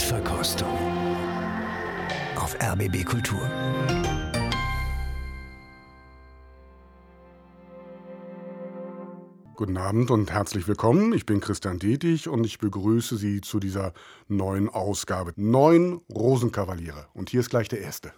Blindverkostung auf RBB Kultur. Guten Abend und herzlich willkommen. Ich bin Christian Detig und ich begrüße Sie zu dieser neuen Ausgabe. Neun Rosenkavaliere. Und hier ist gleich der erste.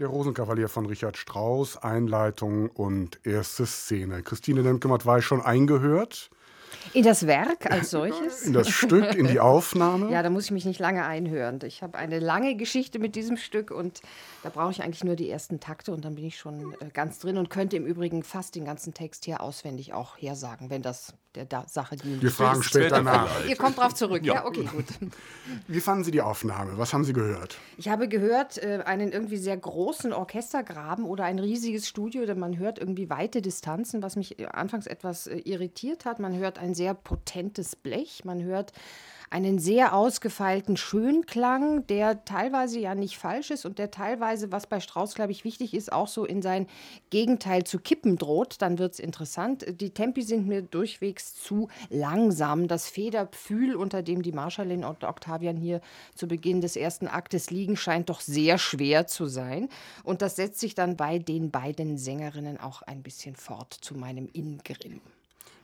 Der Rosenkavalier von Richard Strauss, Einleitung und erste Szene. Christine Lemke-Matt war schon eingehört. In das Werk als solches? In das Stück, in die Aufnahme? ja, da muss ich mich nicht lange einhören. Ich habe eine lange Geschichte mit diesem Stück und da brauche ich eigentlich nur die ersten Takte und dann bin ich schon äh, ganz drin und könnte im Übrigen fast den ganzen Text hier auswendig auch hersagen, wenn das der da Sache dient. Wir fragen später nach. Ihr kommt drauf zurück, ja. ja, okay, gut. Wie fanden Sie die Aufnahme? Was haben Sie gehört? Ich habe gehört, äh, einen irgendwie sehr großen Orchestergraben oder ein riesiges Studio, denn man hört irgendwie weite Distanzen, was mich äh, anfangs etwas irritiert hat. Man hört ein sehr potentes Blech, man hört einen sehr ausgefeilten Schönklang, der teilweise ja nicht falsch ist und der teilweise, was bei Strauß, glaube ich, wichtig ist, auch so in sein Gegenteil zu kippen droht. Dann wird es interessant. Die Tempi sind mir durchwegs zu langsam. Das Federpfühl, unter dem die Marschallin und Octavian hier zu Beginn des ersten Aktes liegen, scheint doch sehr schwer zu sein. Und das setzt sich dann bei den beiden Sängerinnen auch ein bisschen fort zu meinem Ingrim.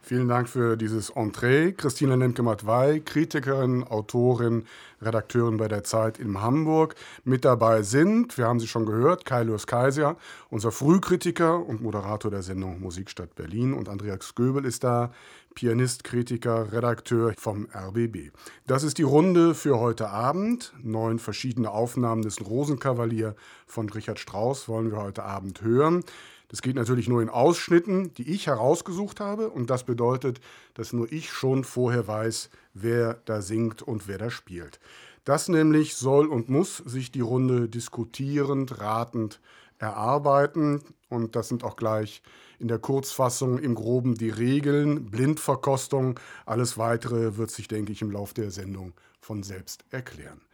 Vielen Dank für dieses Entree. Christina Lemke-Matwei, Kritikerin, Autorin, Redakteurin bei der Zeit in Hamburg. Mit dabei sind, wir haben sie schon gehört, Kai Lewis Kaiser, unser Frühkritiker und Moderator der Sendung Musikstadt Berlin. Und Andreas Göbel ist da, Pianist, Kritiker, Redakteur vom RBB. Das ist die Runde für heute Abend. Neun verschiedene Aufnahmen des Rosenkavalier von Richard Strauss wollen wir heute Abend hören. Das geht natürlich nur in Ausschnitten, die ich herausgesucht habe. Und das bedeutet, dass nur ich schon vorher weiß, wer da singt und wer da spielt. Das nämlich soll und muss sich die Runde diskutierend, ratend erarbeiten. Und das sind auch gleich in der Kurzfassung im groben die Regeln, Blindverkostung. Alles Weitere wird sich, denke ich, im Laufe der Sendung von selbst erklären.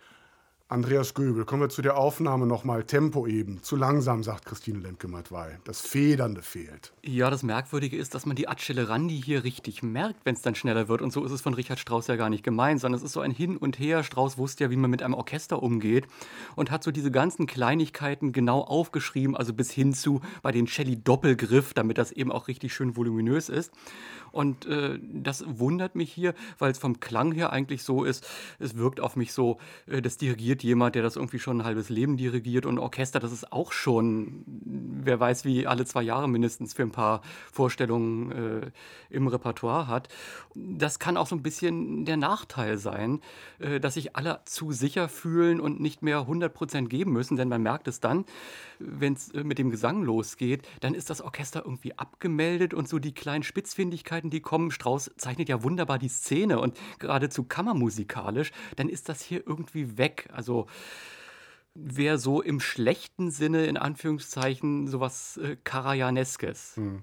Andreas Göbel, kommen wir zu der Aufnahme nochmal. Tempo eben. Zu langsam, sagt Christine Lemke-Matwei. Das Federnde fehlt. Ja, das Merkwürdige ist, dass man die Accelerandi hier richtig merkt, wenn es dann schneller wird. Und so ist es von Richard Strauss ja gar nicht gemeint, sondern es ist so ein Hin und Her. Strauss wusste ja, wie man mit einem Orchester umgeht und hat so diese ganzen Kleinigkeiten genau aufgeschrieben, also bis hin zu bei den Celli-Doppelgriff, damit das eben auch richtig schön voluminös ist. Und äh, das wundert mich hier, weil es vom Klang her eigentlich so ist, es wirkt auf mich so, äh, das dirigiert jemand, der das irgendwie schon ein halbes Leben dirigiert und Orchester, das ist auch schon, wer weiß wie, alle zwei Jahre mindestens für ein paar Vorstellungen äh, im Repertoire hat. Das kann auch so ein bisschen der Nachteil sein, äh, dass sich alle zu sicher fühlen und nicht mehr 100 Prozent geben müssen, denn man merkt es dann, wenn es äh, mit dem Gesang losgeht, dann ist das Orchester irgendwie abgemeldet und so die kleinen Spitzfindigkeiten, die kommen. Strauss zeichnet ja wunderbar die Szene und geradezu kammermusikalisch, dann ist das hier irgendwie weg. Also wäre so im schlechten Sinne, in Anführungszeichen, sowas äh, Karajaneskes. Hm.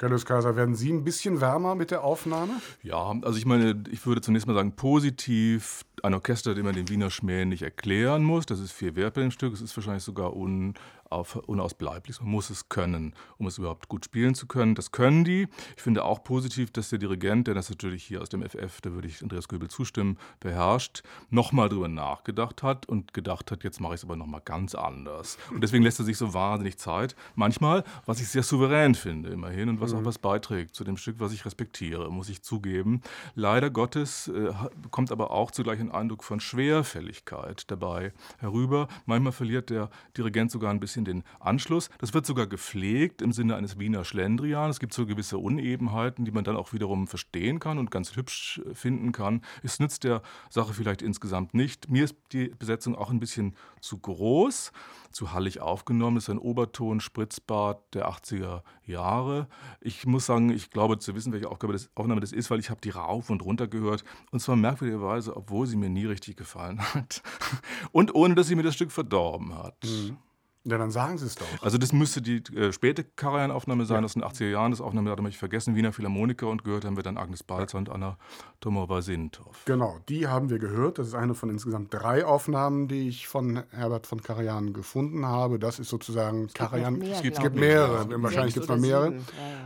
Carlos Kaiser, werden Sie ein bisschen wärmer mit der Aufnahme? Ja, also ich meine, ich würde zunächst mal sagen, positiv, ein Orchester, dem man den Wiener Schmäh nicht erklären muss. Das ist viel wert bei dem Stück. Es ist wahrscheinlich sogar un, auf, unausbleiblich. Man muss es können, um es überhaupt gut spielen zu können. Das können die. Ich finde auch positiv, dass der Dirigent, der das natürlich hier aus dem FF, da würde ich Andreas Göbel zustimmen, beherrscht, nochmal drüber nachgedacht hat und gedacht hat, jetzt mache ich es aber nochmal ganz anders. Und deswegen lässt er sich so wahnsinnig Zeit. Manchmal, was ich sehr souverän finde, immerhin, und was mhm. auch was beiträgt zu dem Stück, was ich respektiere, muss ich zugeben. Leider Gottes äh, kommt aber auch zugleich ein Eindruck von Schwerfälligkeit dabei herüber. Manchmal verliert der Dirigent sogar ein bisschen bisschen den Anschluss. Das wird sogar gepflegt im Sinne eines Wiener Schlendrian. Es gibt so gewisse Unebenheiten, die man dann auch wiederum verstehen kann und ganz hübsch finden kann. Es nützt der Sache vielleicht insgesamt nicht. Mir ist die Besetzung auch ein bisschen zu groß, zu hallig aufgenommen. Es ist ein Oberton, Spritzbart der 80er Jahre. Ich muss sagen, ich glaube zu wissen, welche Aufgabe das, Aufnahme das ist, weil ich habe die rauf und runter gehört. Und zwar merkwürdigerweise, obwohl sie mir nie richtig gefallen hat. Und ohne, dass sie mir das Stück verdorben hat. Mhm. Ja, dann sagen Sie es doch. Also das müsste die äh, späte Karajan-Aufnahme sein, ja. aus den 80er Jahren. Das Aufnahme hatte ich vergessen, Wiener Philharmoniker und gehört haben wir dann Agnes Balzer und Anna Tomova-Sintov. Genau, die haben wir gehört. Das ist eine von insgesamt drei Aufnahmen, die ich von Herbert von Karajan gefunden habe. Das ist sozusagen es Karajan. Mehr, es gibt, gibt mehrere, ja. wahrscheinlich gibt es noch mehrere. Ja,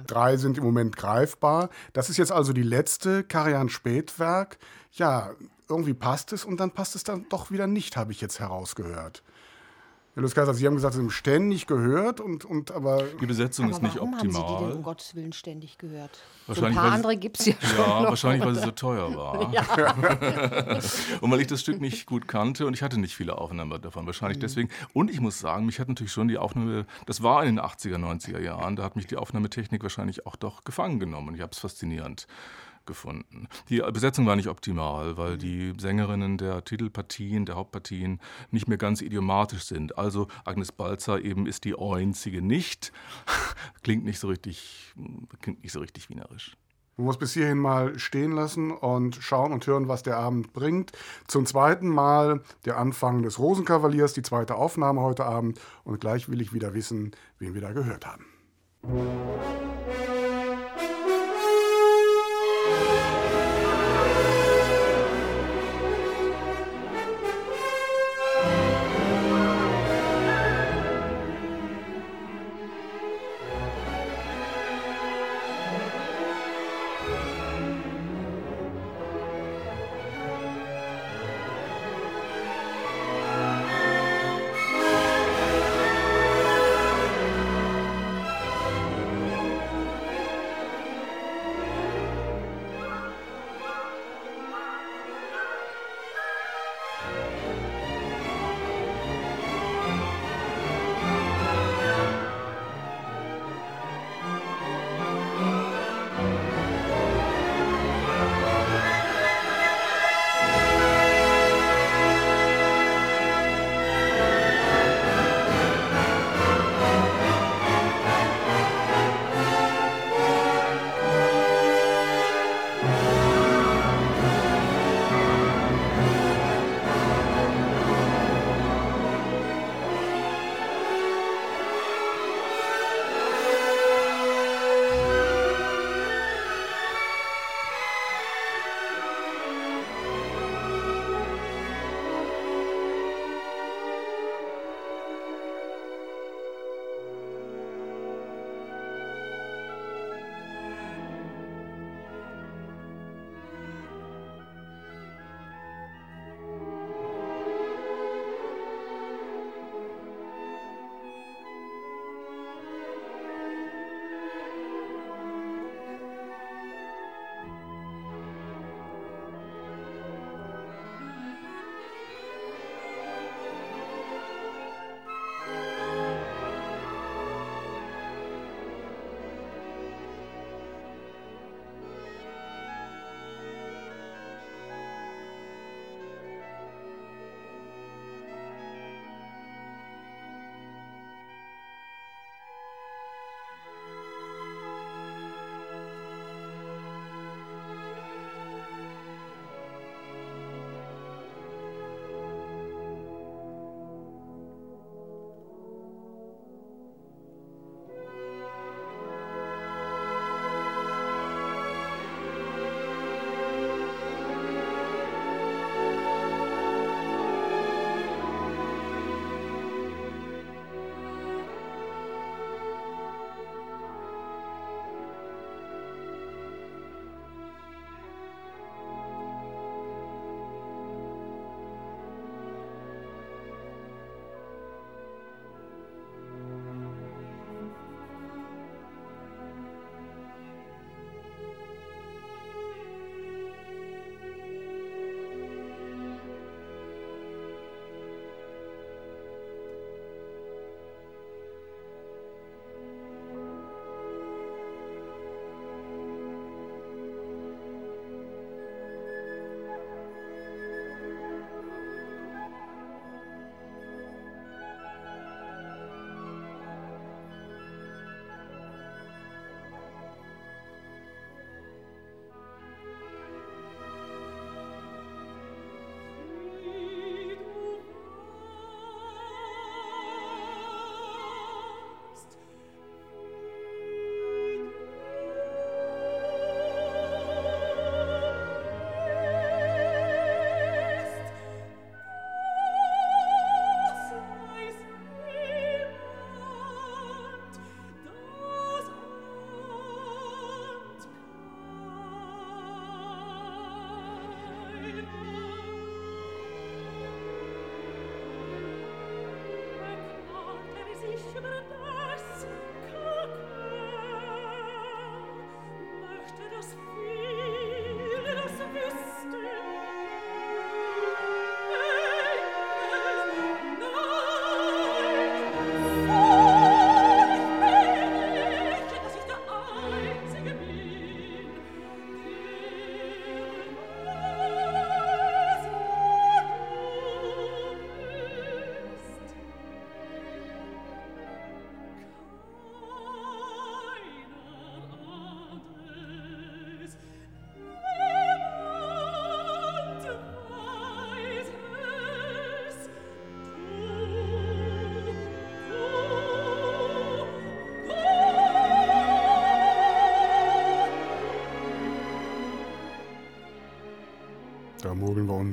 drei sind im Moment greifbar. Das ist jetzt also die letzte Karajan-Spätwerk. Ja, irgendwie passt es und dann passt es dann doch wieder nicht, habe ich jetzt herausgehört. Herr Luskaiser, Sie haben gesagt, Sie haben ständig gehört, und, und aber. Die Besetzung Aber ist nicht warum optimal. haben Sie die denn um Gottes Willen ständig gehört? So ein Wahrscheinlich, paar andere gibt es ja schon. Ja, noch, wahrscheinlich, weil sie so teuer war. und weil ich das Stück nicht gut kannte und ich hatte nicht viele Aufnahmen davon. Wahrscheinlich deswegen. Und ich muss sagen, mich hat natürlich schon die Aufnahme, das war in den 80er, 90er Jahren, da hat mich die Aufnahmetechnik wahrscheinlich auch doch gefangen genommen. Und ich habe es faszinierend gefunden. Die Besetzung war nicht optimal, weil die Sängerinnen der Titelpartien, der Hauptpartien nicht mehr ganz idiomatisch sind. Also Agnes Balzer eben ist die einzige nicht. Klingt nicht so richtig, klingt nicht so richtig wienerisch. Man muss bis hierhin mal stehen lassen und schauen und hören, was der Abend bringt. Zum zweiten Mal der Anfang des Rosenkavaliers, die zweite Aufnahme heute Abend. Und gleich will ich wieder wissen, wen wir da gehört haben. Musik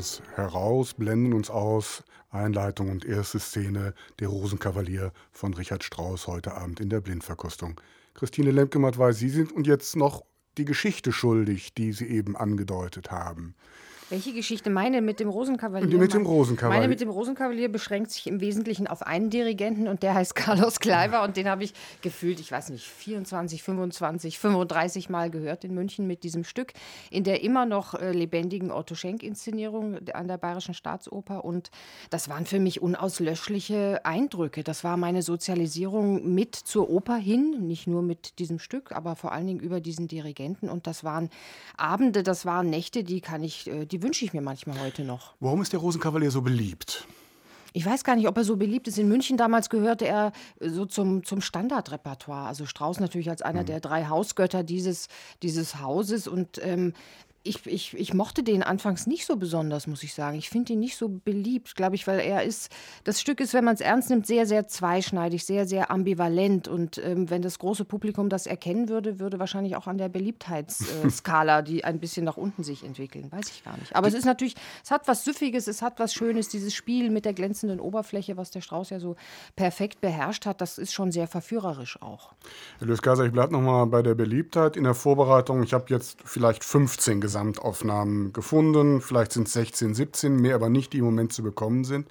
uns heraus, blenden uns aus. Einleitung und erste Szene Der Rosenkavalier von Richard Strauss heute Abend in der Blindverkostung. Christine Lemke-Matt weiß, Sie sind und jetzt noch die Geschichte schuldig, die Sie eben angedeutet haben. Welche Geschichte? Meine mit dem Rosenkavalier? Die mit dem Rosenkavalier. Meine mit dem Rosenkavalier beschränkt sich im Wesentlichen auf einen Dirigenten und der heißt Carlos Kleiber und den habe ich gefühlt, ich weiß nicht, 24, 25, 35 Mal gehört in München mit diesem Stück, in der immer noch äh, lebendigen Otto Schenk-Inszenierung an der Bayerischen Staatsoper und das waren für mich unauslöschliche Eindrücke. Das war meine Sozialisierung mit zur Oper hin, nicht nur mit diesem Stück, aber vor allen Dingen über diesen Dirigenten und das waren Abende, das waren Nächte, die kann ich, äh, die wünsche ich mir manchmal heute noch. Warum ist der Rosenkavalier so beliebt? Ich weiß gar nicht, ob er so beliebt ist. In München damals gehörte er so zum, zum Standardrepertoire. Also Strauß natürlich als einer mhm. der drei Hausgötter dieses, dieses Hauses. Und ähm, ich, ich, ich mochte den anfangs nicht so besonders, muss ich sagen. Ich finde ihn nicht so beliebt, glaube ich, weil er ist, das Stück ist, wenn man es ernst nimmt, sehr, sehr zweischneidig, sehr, sehr ambivalent. Und ähm, wenn das große Publikum das erkennen würde, würde wahrscheinlich auch an der Beliebtheitsskala, die ein bisschen nach unten sich entwickeln. Weiß ich gar nicht. Aber es ist natürlich, es hat was Süffiges, es hat was Schönes, dieses Spiel mit der glänzenden Oberfläche, was der Strauß ja so perfekt beherrscht hat, das ist schon sehr verführerisch auch. Herr Löskaser, ich bleibe nochmal bei der Beliebtheit in der Vorbereitung. Ich habe jetzt vielleicht 15 gesehen. Gesamtaufnahmen gefunden. Vielleicht sind es 16, 17, mehr aber nicht, die im Moment zu bekommen sind.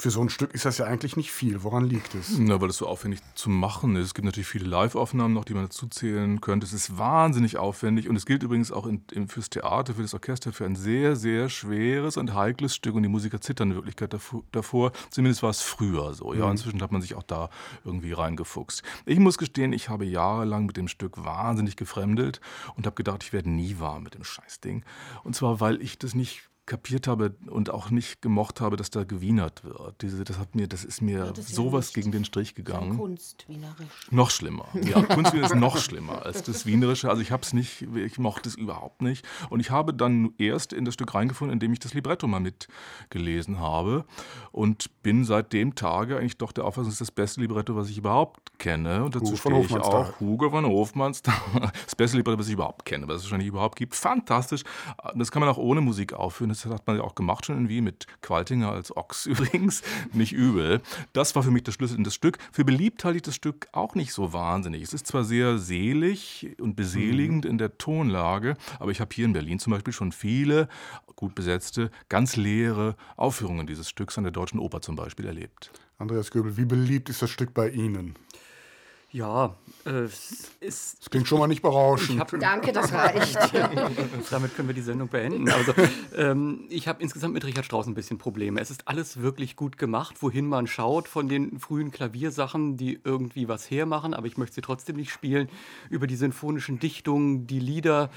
Für so ein Stück ist das ja eigentlich nicht viel. Woran liegt es? Na, weil es so aufwendig zu machen ist. Es gibt natürlich viele Live-Aufnahmen noch, die man dazu zählen könnte. Es ist wahnsinnig aufwendig und es gilt übrigens auch in, in, fürs Theater, für das Orchester, für ein sehr, sehr schweres und heikles Stück und die Musiker zittern in Wirklichkeit davor. Zumindest war es früher so. Ja, mhm. inzwischen hat man sich auch da irgendwie reingefuchst. Ich muss gestehen, ich habe jahrelang mit dem Stück wahnsinnig gefremdelt und habe gedacht, ich werde nie warm mit dem Scheißding. Und zwar, weil ich das nicht kapiert habe und auch nicht gemocht habe, dass da gewienert wird. Diese, das hat mir, das ist mir ja, das sowas ja gegen den Strich gegangen. Kunstwienerisch. Noch schlimmer. Ja, Kunstwienerisch ist noch schlimmer als das Wienerische. Also ich habe es nicht, ich mochte es überhaupt nicht. Und ich habe dann erst in das Stück reingefunden, indem ich das Libretto mal mitgelesen habe und bin seit dem Tage eigentlich doch der Auffassung, es ist das beste Libretto, was ich überhaupt kenne. Und dazu stehe ich auch. Hugo von Hofmannsthal. Das beste Libretto, was ich überhaupt kenne, was es wahrscheinlich überhaupt gibt. Fantastisch. Das kann man auch ohne Musik aufführen. Das das hat man ja auch gemacht schon irgendwie mit Qualtinger als Ochs übrigens, nicht übel. Das war für mich der Schlüssel in das Stück. Für beliebt halte ich das Stück auch nicht so wahnsinnig. Es ist zwar sehr selig und beseligend mhm. in der Tonlage, aber ich habe hier in Berlin zum Beispiel schon viele gut besetzte, ganz leere Aufführungen dieses Stücks an der Deutschen Oper zum Beispiel erlebt. Andreas Göbel, wie beliebt ist das Stück bei Ihnen? Ja, äh, es das klingt schon mal nicht berauschend. Hab, Danke, das reicht. Damit können wir die Sendung beenden. Also, ähm, ich habe insgesamt mit Richard Strauss ein bisschen Probleme. Es ist alles wirklich gut gemacht, wohin man schaut, von den frühen Klaviersachen, die irgendwie was hermachen, aber ich möchte sie trotzdem nicht spielen, über die sinfonischen Dichtungen, die Lieder.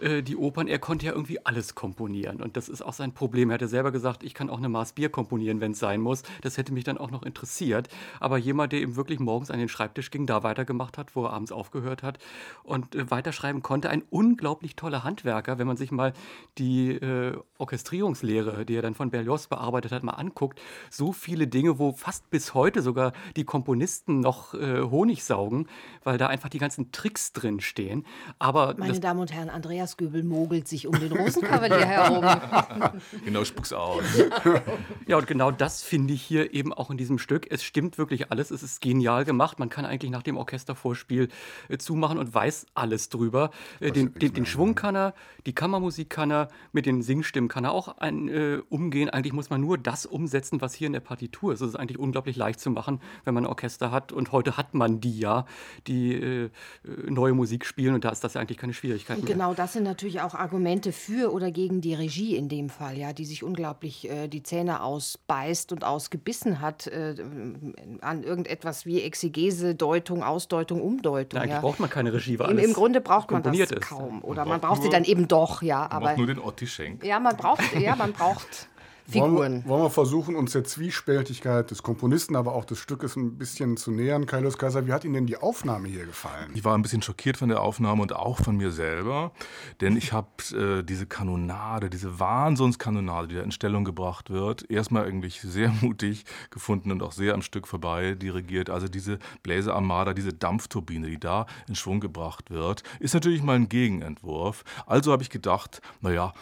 Äh, die Opern, er konnte ja irgendwie alles komponieren. Und das ist auch sein Problem. Er hatte selber gesagt, ich kann auch eine Maß Bier komponieren, wenn es sein muss. Das hätte mich dann auch noch interessiert. Aber jemand, der eben wirklich morgens an den Schreibtisch ging, da weitergemacht hat, wo er abends aufgehört hat und äh, weiterschreiben konnte, ein unglaublich toller Handwerker, wenn man sich mal die äh, Orchestrierungslehre, die er dann von Berlioz bearbeitet hat, mal anguckt. So viele Dinge, wo fast bis heute sogar die Komponisten noch äh, Honig saugen, weil da einfach die ganzen Tricks drin stehen. Aber Meine Damen und Herren, Andreas Andreas Göbel mogelt sich um den Rosenkavalier herum. genau, spuck's aus. ja, und genau das finde ich hier eben auch in diesem Stück. Es stimmt wirklich alles. Es ist genial gemacht. Man kann eigentlich nach dem Orchestervorspiel äh, zumachen und weiß alles drüber. Äh, den, den, den, Schwung kann er, die Kammermusik kann er, mit den Singstimmen kann er auch ein, äh, umgehen. Eigentlich muss man nur das umsetzen, was hier in der Partitur ist. Es ist eigentlich unglaublich leicht zu machen, wenn man ein Orchester hat. Und heute hat man die ja, die äh, äh neue Musik spielen. Und da ist das ja eigentlich keine Schwierigkeit mehr. Genau das sind natürlich auch Argumente für oder gegen die Regie in dem Fall, ja, die sich unglaublich äh, die Zähne ausbeißt und ausgebissen hat äh, an irgendetwas wie Exegese, Deutung, Ausdeutung, Umdeutung. Ja, eigentlich ja. braucht man keine Regie, weil Im, Im Grunde braucht man das ist. kaum. Oder man, man braucht sie dann eben doch, ja. Aber nur den Otti Schenk. Ja, man braucht, ja, man braucht Figuren. Wollen, wollen, wir versuchen, uns der Zwiespältigkeit des Komponisten, aber auch des Stückes ein bisschen zu nähern. Kaius Kaiser, wie hat Ihnen denn die Aufnahme hier gefallen? Ich war ein bisschen schockiert von der Aufnahme und auch von mir selber, denn ich habe äh, diese Kanonade, diese Wahnsinnskanonade, die da in Stellung gebracht wird, erstmal eigentlich sehr mutig gefunden und auch sehr am Stück vorbei dirigiert. Also diese Bläserarmada, diese Dampfturbine, die da in Schwung gebracht wird, ist natürlich mal ein Gegenentwurf. Also habe ich gedacht, naja,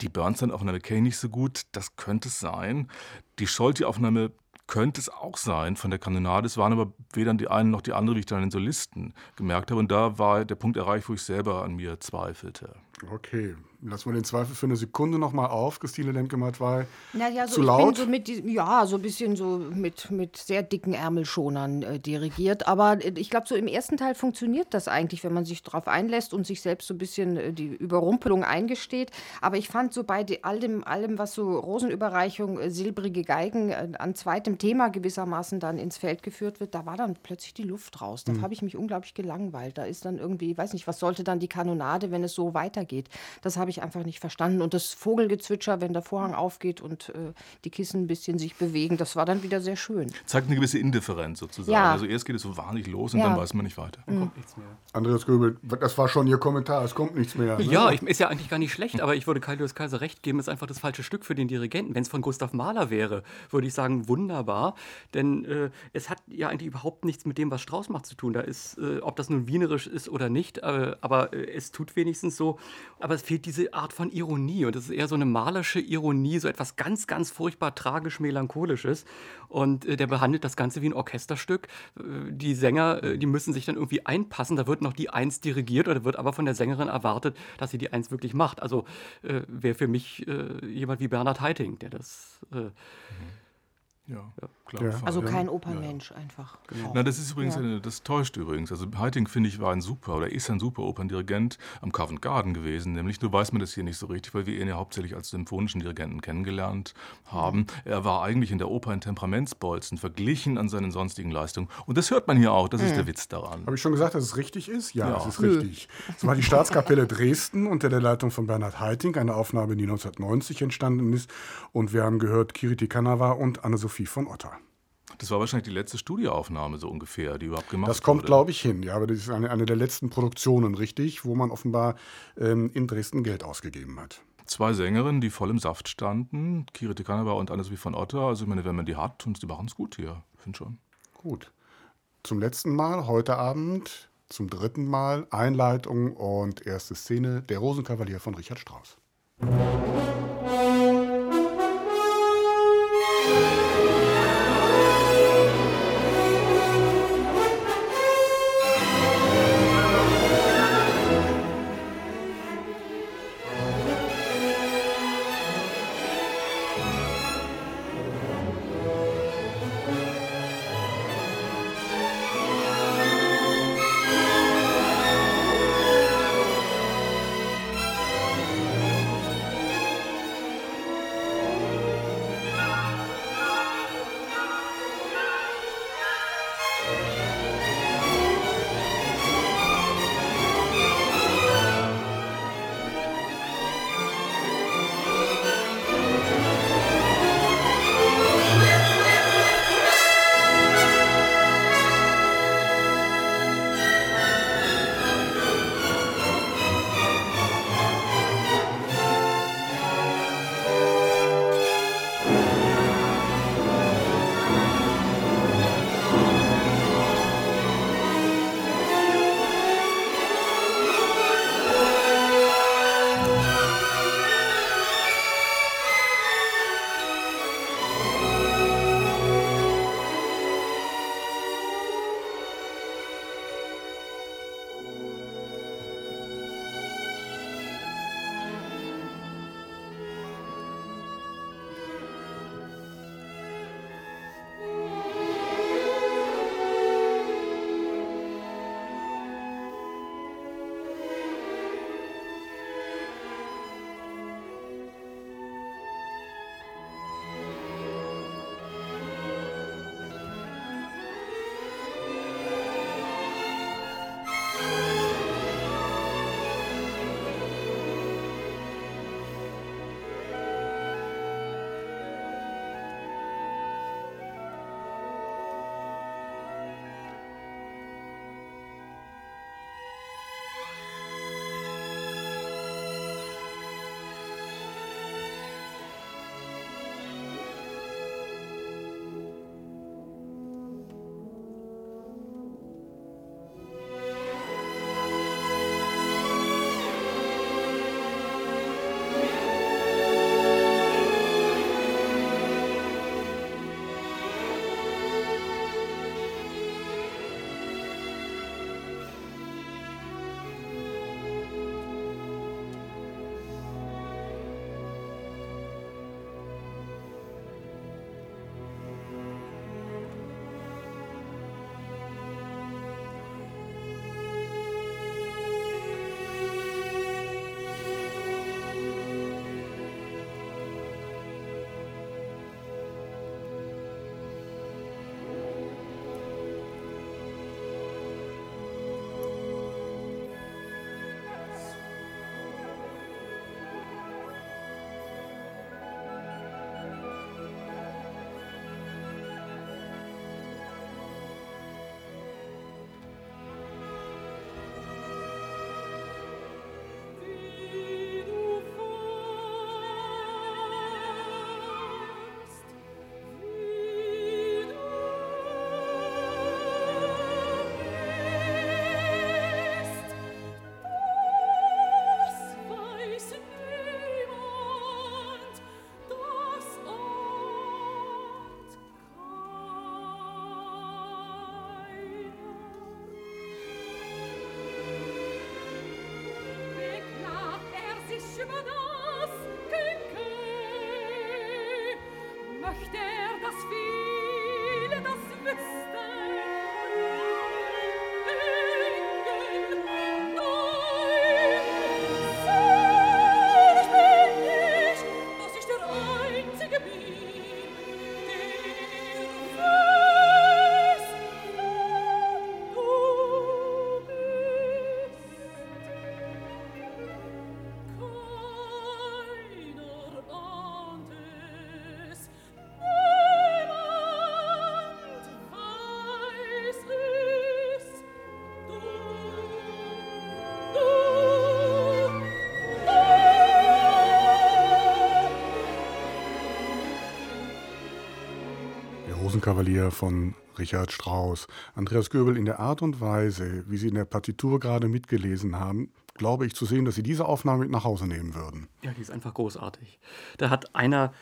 die Bernstein-Aufnahme kenne ich nicht so gut, das könnte es sein. Die Scholti-Aufnahme könnte es auch sein von der Kanonade. Es waren aber weder die eine noch die andere, wie ich dann an den Solisten gemerkt habe. Und da war der Punkt erreicht, wo ich selber an mir zweifelte. Okay, lassen wir den Zweifel für eine Sekunde nochmal auf, Christine Lemke-Matwei. Ja, ja, so, Zu ich laut? Bin so mit, ja, so ein bisschen so mit, mit sehr dicken Ärmelschonern äh, dirigiert. Aber äh, ich glaube, so im ersten Teil funktioniert das eigentlich, wenn man sich darauf einlässt und sich selbst so ein bisschen äh, die Überrumpelung eingesteht. Aber ich fand so bei all dem, allem, was so Rosenüberreichung, äh, silbrige Geigen äh, an zweitem Thema gewissermaßen dann ins Feld geführt wird, da war dann plötzlich die Luft raus. Da habe ich mich unglaublich gelangweilt. Da ist dann irgendwie, weiß nicht, was sollte dann die Kanonade, wenn es so weitergeht? Das habe ich einfach nicht verstanden. Und das Vogelgezwitscher, wenn der Vorhang aufgeht und äh, die Kissen ein bisschen sich bewegen, das war dann wieder sehr schön. Zeigt eine gewisse Indifferenz sozusagen. Ja. Also erst geht es so wahnlich los und Ja. dann weiß man nicht weiter. Kommt nichts mehr. Andreas Göbel, das war schon Ihr Kommentar, es kommt nichts mehr. ne? Ja, ich, ist ja eigentlich gar nicht schlecht, aber ich würde Kaius Kaiser recht geben, ist einfach das falsche Stück für den Dirigenten. Wenn es von Gustav Mahler wäre, würde ich sagen, wunderbar. Denn äh, es hat ja eigentlich überhaupt nichts mit dem, was Strauss macht, zu tun. Da ist, äh, ob das nun wienerisch ist oder nicht, äh, aber äh, es tut wenigstens so. Aber es fehlt diese Art von Ironie. Und es ist eher so eine malerische Ironie, so etwas ganz, ganz furchtbar tragisch-melancholisches. Und äh, der behandelt das Ganze wie ein Orchesterstück. Äh, die Sänger, äh, die müssen sich dann irgendwie einpassen. Da wird noch die Eins dirigiert oder wird aber von der Sängerin erwartet, dass sie die Eins wirklich macht. Also äh, wäre für mich äh, jemand wie Bernhard Haitink, der das. Äh, Ja, klar. Ja. Also ja. kein Opernmensch einfach. Genau. Na, das ist übrigens, Ja. eine, das täuscht übrigens. Also Heiting, finde ich, war ein super oder ist ein super Operndirigent am Covent Garden gewesen. Nämlich, nur weiß man das hier nicht so richtig, weil wir ihn ja hauptsächlich als symphonischen Dirigenten kennengelernt haben. Mhm. Er war eigentlich in der Oper ein Temperamentsbolzen, verglichen an seinen sonstigen Leistungen. Und das hört man hier auch, das Mhm. ist der Witz daran. Habe ich schon gesagt, dass es richtig ist? Ja, Ja. es ist richtig. Es war die Staatskapelle Dresden unter der Leitung von Bernhard Haitink, eine Aufnahme, die 1990 entstanden ist. Und wir haben gehört Kiriti Kanawa und Anne-Sophie von Otter. Das war wahrscheinlich die letzte Studioaufnahme so ungefähr, die überhaupt gemacht Das kommt, wurde. glaube ich, hin. Ja, aber das ist eine, eine der letzten Produktionen, richtig, wo man offenbar ähm, in Dresden Geld ausgegeben hat. Zwei Sängerinnen, die voll im Saft standen, Kirite Kanava und Anne-Sophie von Otter. Also ich meine, wenn man die hat, und die machen es gut hier, finde schon. Gut. Zum letzten Mal, heute Abend, zum dritten Mal, Einleitung und erste Szene, der Rosenkavalier von Richard Strauss. Kavalier von Richard Strauss. Andreas Göbel, in der Art und Weise, wie Sie in der Partitur gerade mitgelesen haben, glaube ich zu sehen, dass Sie diese Aufnahme mit nach Hause nehmen würden. Ja, die ist einfach großartig. Da hat einer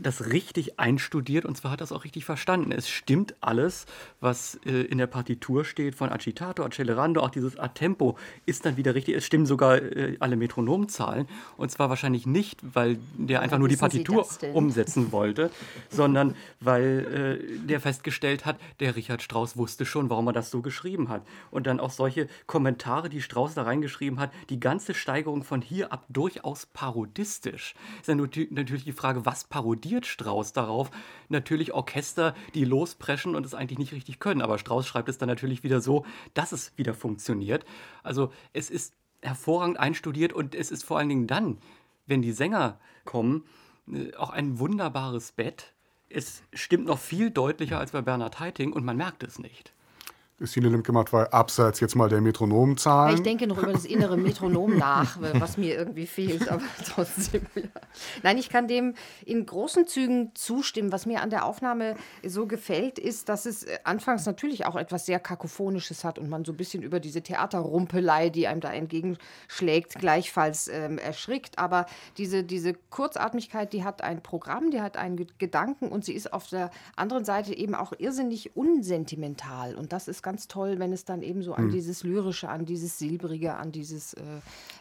das richtig einstudiert und zwar hat das auch richtig verstanden. Es stimmt alles, was äh, in der Partitur steht von Agitato, Accelerando, auch dieses A Tempo ist dann wieder richtig. Es stimmen sogar äh, alle Metronomzahlen und zwar wahrscheinlich nicht, weil der einfach nur die Partitur umsetzen wollte, sondern weil äh, der festgestellt hat, der Richard Strauss wusste schon, warum er das so geschrieben hat. Und dann auch solche Kommentare, die Strauss da reingeschrieben hat, die ganze Steigerung von hier ab durchaus parodistisch. Ist ja natürlich die Frage, was parodiert reagiert Strauss darauf? Natürlich Orchester, die lospreschen und es eigentlich nicht richtig können. Aber Strauss schreibt es dann natürlich wieder so, dass es wieder funktioniert. Also es ist hervorragend einstudiert und es ist vor allen Dingen dann, wenn die Sänger kommen, äh, auch ein wunderbares Bett. Es stimmt noch viel deutlicher als bei Bernhard Heiting und man merkt es nicht. Christine Limke war abseits jetzt mal der Metronomzahlen. Ich denke noch über das innere Metronom nach, was mir irgendwie fehlt, aber trotzdem. Ja. Nein, ich kann dem in großen Zügen zustimmen. Was mir an der Aufnahme so gefällt, ist, dass es anfangs natürlich auch etwas sehr Kakophonisches hat und man so ein bisschen über diese Theaterrumpelei, die einem da entgegenschlägt, gleichfalls ähm, erschrickt. Aber diese, diese Kurzatmigkeit, die hat ein Programm, die hat einen Gedanken und sie ist auf der anderen Seite eben auch irrsinnig unsentimental. Und das ist ganz toll, wenn es dann eben so an hm. dieses Lyrische, an dieses Silbrige, an dieses äh,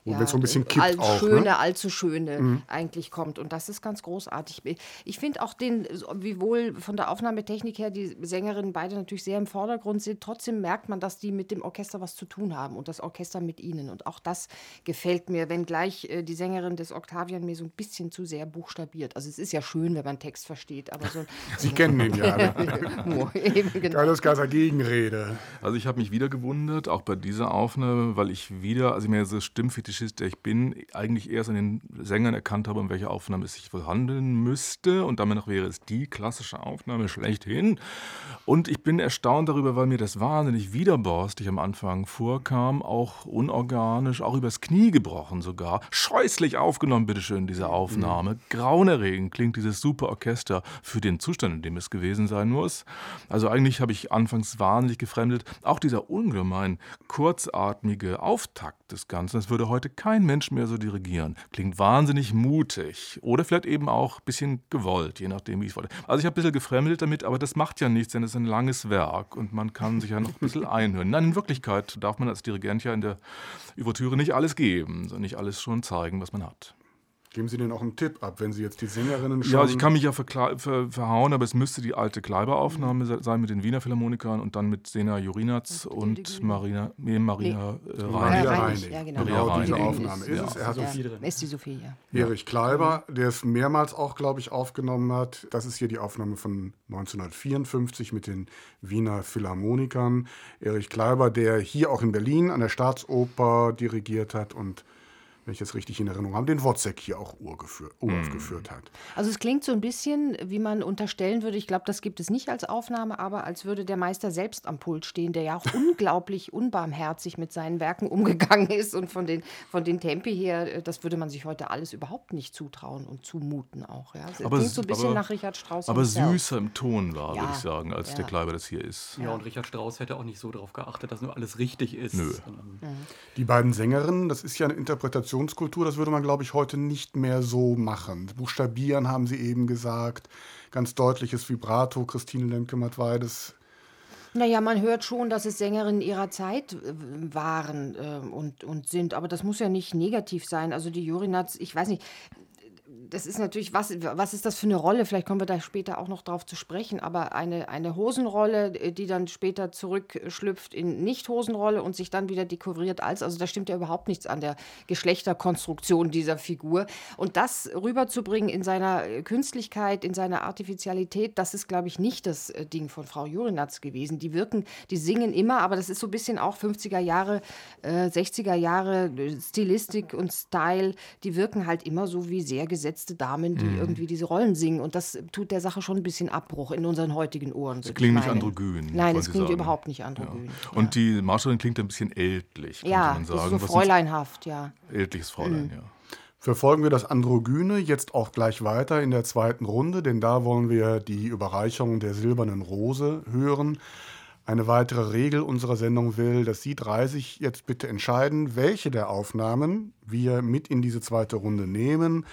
ja, so ein bisschen kippt all, auch, Schöne, ne? allzu Schöne mhm. eigentlich kommt. Und das ist ganz großartig. Ich finde auch den, wiewohl von der Aufnahmetechnik her die Sängerinnen beide natürlich sehr im Vordergrund sind, trotzdem merkt man, dass die mit dem Orchester was zu tun haben und das Orchester mit ihnen. Und auch das gefällt mir, wenngleich äh, die Sängerin des Octavian mir so ein bisschen zu sehr buchstabiert. Also es ist ja schön, wenn man Text versteht, aber so. Sie kennen ihn ja. Ne? Eben, genau. Casa Gegenrede. Also ich habe mich wieder gewundert, auch bei dieser Aufnahme, weil ich wieder, also mir so Stimmfetischist, der ich bin, eigentlich erst an den Sängern erkannt habe, um welche Aufnahme es sich wohl handeln müsste. Und damit wäre es die klassische Aufnahme schlechthin. Und ich bin erstaunt darüber, weil mir das wahnsinnig widerborstig am Anfang vorkam, auch unorganisch, auch übers Knie gebrochen sogar. Scheußlich aufgenommen, bitteschön, diese Aufnahme. Mhm. Grauenerregend klingt dieses super Orchester für den Zustand, in dem es gewesen sein muss. Also eigentlich habe ich anfangs wahnsinnig gefragt, befremdet. Auch dieser ungemein kurzatmige Auftakt des Ganzen, das würde heute kein Mensch mehr so dirigieren. Klingt wahnsinnig mutig oder vielleicht eben auch ein bisschen gewollt, je nachdem, wie ich es wollte. Also ich habe ein bisschen gefremdet damit, aber das macht ja nichts, denn es ist ein langes Werk und man kann sich ja noch ein bisschen einhören. Nein, in Wirklichkeit darf man als Dirigent ja in der Ouvertüre nicht alles geben, sondern nicht alles schon zeigen, was man hat. Geben Sie denn auch einen Tipp ab, wenn Sie jetzt die Sängerinnen schon... Ja, also ich kann mich ja ver ver verhauen, aber es müsste die alte Kleiber-Aufnahme mhm. sein mit den Wiener Philharmonikern und dann mit Sena Jurinatz und, und Marina, nee, Marina nee. Reinig. Reinig. Ja, genau. genau Reinig. diese Aufnahme ist, ist es. Er hat ja. Ist die Sophie, ja. Erich Kleiber, der es mehrmals auch, glaube ich, aufgenommen hat. Das ist hier die Aufnahme von 1954 mit den Wiener Philharmonikern. Erich Kleiber, der hier auch in Berlin an der Staatsoper dirigiert hat und wenn ich das richtig in Erinnerung habe, den Wozzeck hier auch uraufgeführt hat. Also es klingt so ein bisschen, wie man unterstellen würde, ich glaube, das gibt es nicht als Aufnahme, aber als würde der Meister selbst am Pult stehen, der ja auch unglaublich unbarmherzig mit seinen Werken umgegangen ist und von den, von den Tempi her, äh, das würde man sich heute alles überhaupt nicht zutrauen und zumuten auch. Ja. Es aber, klingt so ein bisschen aber, nach Richard Strauss. Aber süßer im Ton war, ja, würde ich sagen, als ja. der Kleiber das hier ist. Ja, und Richard Strauss hätte auch nicht so darauf geachtet, dass nur alles richtig ist. Nö. Die beiden Sängerinnen, das ist ja eine Interpretation Kommunikationskultur, das würde man, glaube ich, heute nicht mehr so machen. Buchstabieren haben Sie eben gesagt, ganz deutliches Vibrato, Christine Lemke-Matweides. Naja, man hört schon, dass es Sängerinnen ihrer Zeit äh, waren äh, und, und sind, aber das muss ja nicht negativ sein. Also die Jurinats, ich weiß nicht, das ist natürlich, was, was ist das für eine Rolle? Vielleicht kommen wir da später auch noch drauf zu sprechen, aber eine, eine Hosenrolle, äh, die dann später zurückschlüpft in Nicht-Hosenrolle und sich dann wieder dekoriert als, also da stimmt ja überhaupt nichts an der Geschlechterkonstruktion dieser Figur. Und das rüberzubringen in seiner Künstlichkeit, in seiner Artificialität, das ist, glaube ich, nicht das äh, Ding von Frau Jurinatz gewesen. Die wirken, die singen immer, aber das ist so ein bisschen auch 50er Jahre, äh, 60er Jahre Stilistik und Style, die wirken halt immer so wie sehr gesetzte Damen, die mhm. irgendwie diese Rollen singen. Und das tut der Sache schon ein bisschen Abbruch in unseren heutigen Ohren. Es klingt nicht androgyn. Nein, es klingt sagen. überhaupt nicht androgyn. Ja. Und die Marschallin klingt ein bisschen ältlich, könnte ja, man sagen. Ja, so fräuleinhaft, ja. Ältliches Fräulein, mhm. ja. Verfolgen wir das Androgyne jetzt auch gleich weiter in der zweiten Runde, denn da wollen wir die Überreichung der silbernen Rose hören. Eine weitere Regel unserer Sendung will, dass Sie drei sich jetzt bitte entscheiden, welche der Aufnahmen wir mit in diese zweite Runde nehmen.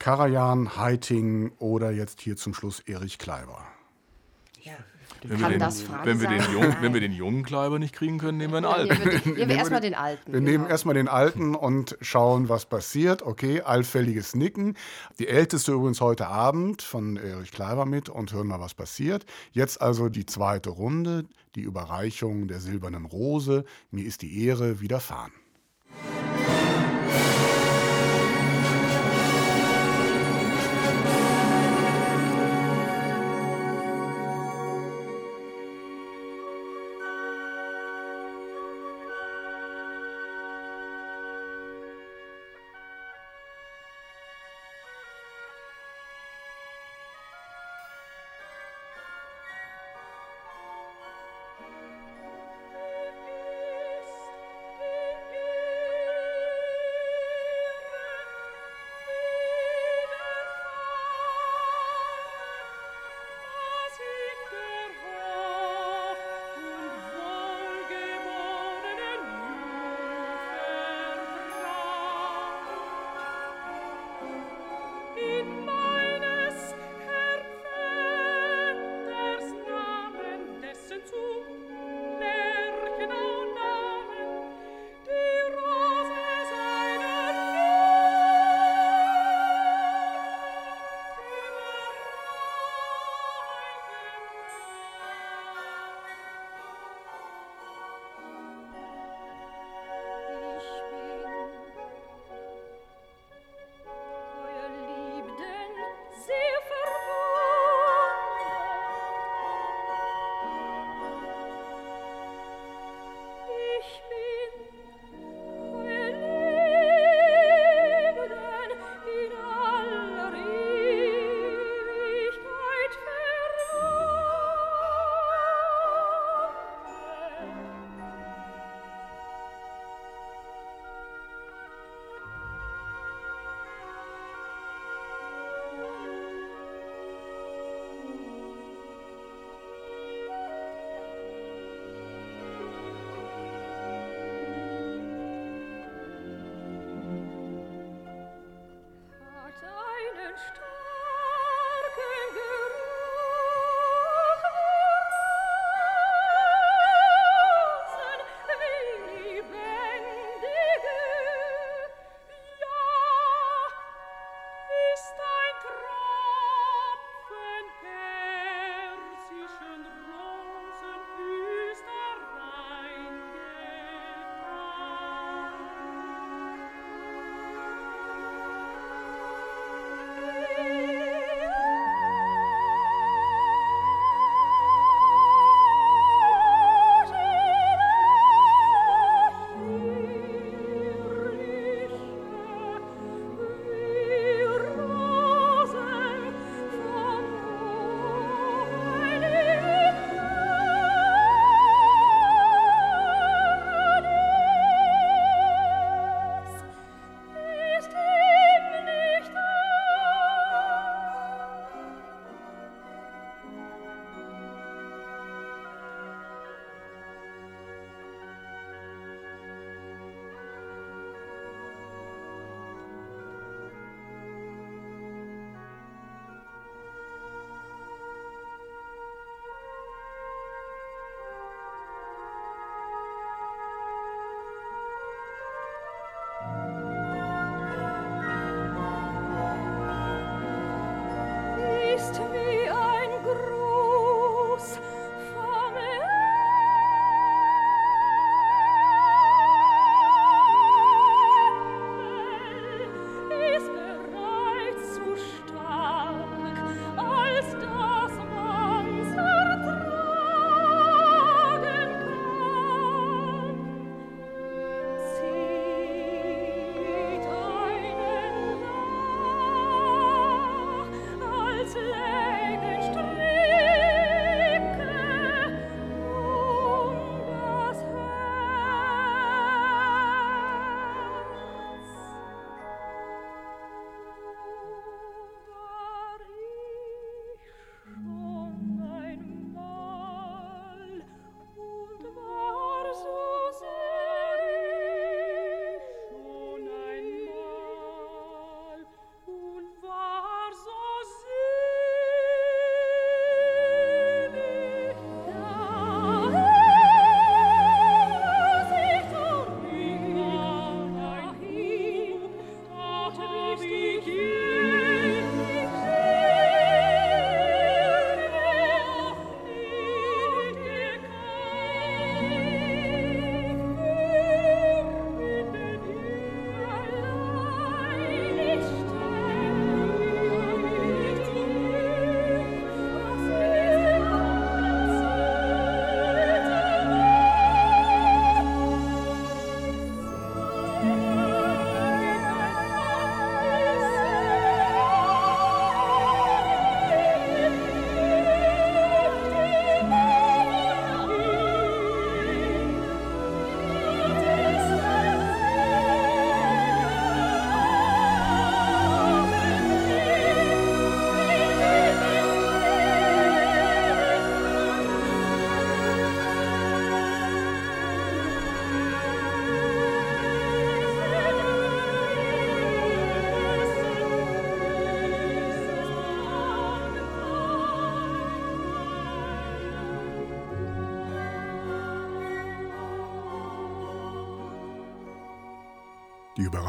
Karajan, Heiting oder jetzt hier zum Schluss Erich Kleiber. Ja. Wenn, Kann wir den, wenn, wir den jungen, wenn wir den jungen Kleiber nicht kriegen können, nehmen wir einen Ja, alten. nehmen wir, nehmen wir erstmal den alten. Wir genau. nehmen erstmal den alten und schauen, was passiert. Okay, allfälliges Nicken. Die älteste übrigens heute Abend von Erich Kleiber mit und hören mal, was passiert. Jetzt also die zweite Runde, die Überreichung der silbernen Rose. Mir ist die Ehre widerfahren.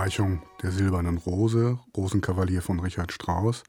Überreichung der Silbernen Rose, Rosenkavalier von Richard Strauss.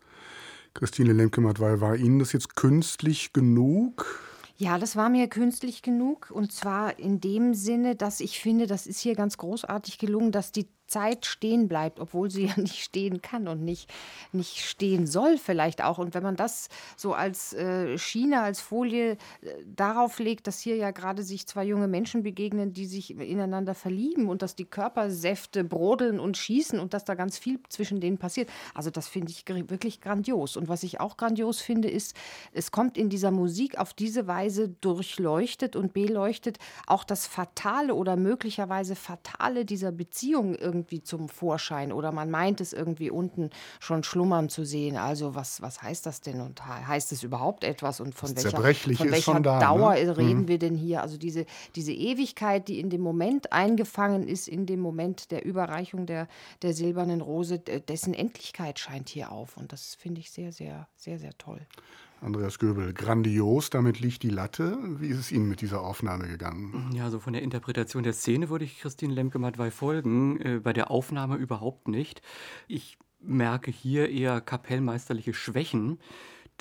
Christine Lemke-Matwei, war Ihnen das jetzt künstlich genug? Ja, das war mir künstlich genug. Und zwar in dem Sinne, dass ich finde, das ist hier ganz großartig gelungen, dass die Zeit stehen bleibt, obwohl sie ja nicht stehen kann und nicht, nicht stehen soll vielleicht auch. Und wenn man das so als äh, Schiene, als Folie äh, darauf legt, dass hier ja gerade sich zwei junge Menschen begegnen, die sich ineinander verlieben und dass die Körpersäfte brodeln und schießen und dass da ganz viel zwischen denen passiert. Also das finde ich wirklich grandios. Und was ich auch grandios finde, ist, es kommt in dieser Musik auf diese Weise durchleuchtet und beleuchtet auch das Fatale oder möglicherweise Fatale dieser Beziehung irgendwie irgendwie zum Vorschein oder man meint es irgendwie unten schon schlummern zu sehen. Also was, was heißt das denn und heißt es überhaupt etwas und von das welcher, von welcher da, Dauer ne? reden mhm. wir denn hier? Also diese, diese Ewigkeit, die in dem Moment eingefangen ist, in dem Moment der Überreichung der, der silbernen Rose, dessen Endlichkeit scheint hier auf und das finde ich sehr, sehr, sehr, sehr toll. Andreas Göbel, grandios, damit liegt die Latte. Wie ist es Ihnen mit dieser Aufnahme gegangen? Ja, so von der Interpretation der Szene würde ich Christine Lemke-Madwey folgen, äh, bei der Aufnahme überhaupt nicht. Ich merke hier eher kapellmeisterliche Schwächen.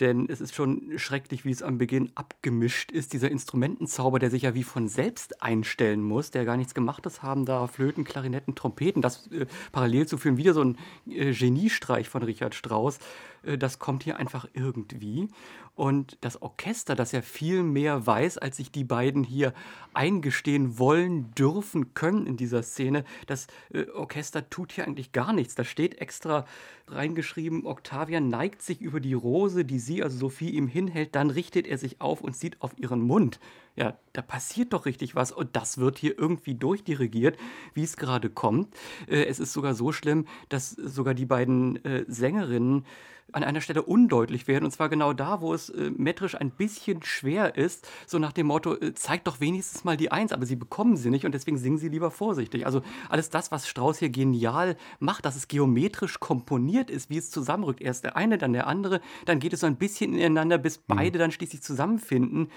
Denn es ist schon schrecklich, wie es am Beginn abgemischt ist. Dieser Instrumentenzauber, der sich ja wie von selbst einstellen muss, der gar nichts Gemachtes haben darf. Flöten, Klarinetten, Trompeten, das äh, parallel zu führen, wieder so ein äh, Geniestreich von Richard Strauss. Äh, das kommt hier einfach irgendwie. Und das Orchester, das ja viel mehr weiß, als sich die beiden hier eingestehen wollen, dürfen, können in dieser Szene, das äh, Orchester tut hier eigentlich gar nichts. Da steht extra reingeschrieben, Octavian neigt sich über die Rose, die sie, also Sophie, ihm hinhält, dann richtet er sich auf und sieht auf ihren Mund. Ja, da passiert doch richtig was und das wird hier irgendwie durchdirigiert, wie es gerade kommt. Äh, es ist sogar so schlimm, dass sogar die beiden Sängerinnen an einer Stelle undeutlich werden. Und zwar genau da, wo es äh, metrisch ein bisschen schwer ist. So nach dem Motto, äh, zeigt doch wenigstens mal die Eins. Aber sie bekommen sie nicht und deswegen singen sie lieber vorsichtig. Also alles das, was Strauß hier genial macht, dass es geometrisch komponiert ist, wie es zusammenrückt. Erst der eine, dann der andere. Dann geht es so ein bisschen ineinander, bis mhm. beide dann schließlich zusammenfinden.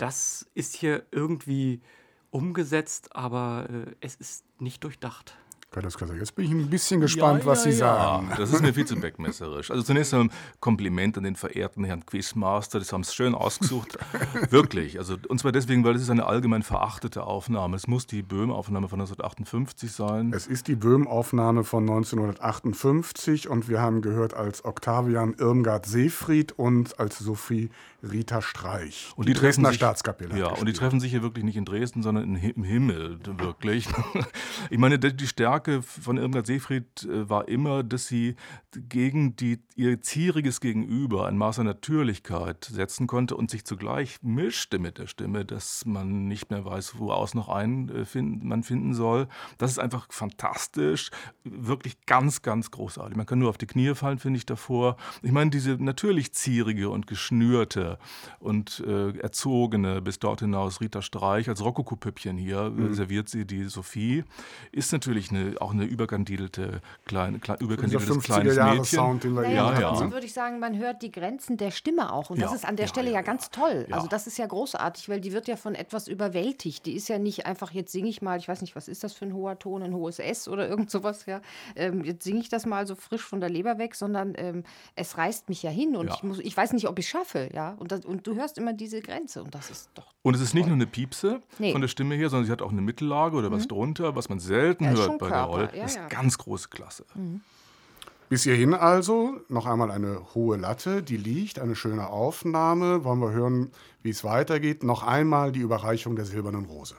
Das ist hier irgendwie umgesetzt, aber äh, es ist nicht durchdacht. Jetzt bin ich ein bisschen gespannt, ja, was ja, Sie sagen. Ja. Das ist mir viel zu beckmesserisch. Also zunächst ein Kompliment an den verehrten Herrn Quizmaster, das haben Sie schön ausgesucht. Wirklich. Also, und zwar deswegen, weil es ist eine allgemein verachtete Aufnahme. Es muss die Böhm-Aufnahme von 1958 sein. Es ist die Böhm-Aufnahme von 1958 und wir haben gehört als Octavian Irmgard Seefried und als Sophie Rita Streich. Und die, die Dresdner sich, Staatskapelle. Ja, und die treffen sich hier wirklich nicht in Dresden, sondern im Himmel, wirklich. ich meine, die Stärke von Irmgard Seefried äh, war immer, dass sie gegen die, ihr zieriges Gegenüber ein Maß an Natürlichkeit setzen konnte und sich zugleich mischte mit der Stimme, dass man nicht mehr weiß, wo aus noch einen äh, finden, man finden soll. Das ist einfach fantastisch, wirklich ganz, ganz großartig. Man kann nur auf die Knie fallen, finde ich, davor. Ich meine, diese natürlich zierige und geschnürte und äh, erzogene bis dort hinaus Rita Streich als Rokoko-Püppchen hier äh, mhm. serviert sie die Sophie. Ist natürlich eine, auch eine überkandidelte kleine, klein, überkandideltes kleines Mädchen. Sound, den wir ja, ja, ja. würde ich sagen, man hört die Grenzen der Stimme auch. Und ja. das ist an der ja, Stelle ja, ganz toll. Also das ist ja großartig, weil die wird ja von etwas überwältigt. Die ist ja nicht einfach, jetzt singe ich mal, ich weiß nicht, was ist das für ein hoher Ton, ein hohes S oder irgend sowas, ja. Ähm, jetzt singe ich das mal so frisch von der Leber weg, sondern ähm, es reißt mich ja hin und ich, muss, ich weiß nicht, ob ich es schaffe, ja. Und, das, und du hörst immer diese Grenze und das ist doch. Und es ist nicht nur eine Piepse nee. von der Stimme her, sondern sie hat auch eine Mittellage oder was mhm. drunter, was man selten ja, hört bei Körper. der Rolle. Ja, das ist ja. ganz große Klasse. Mhm. Bis hierhin also noch einmal eine hohe Latte, die liegt, eine schöne Aufnahme. Wollen wir hören, wie es weitergeht. Noch einmal die Überreichung der silbernen Rose.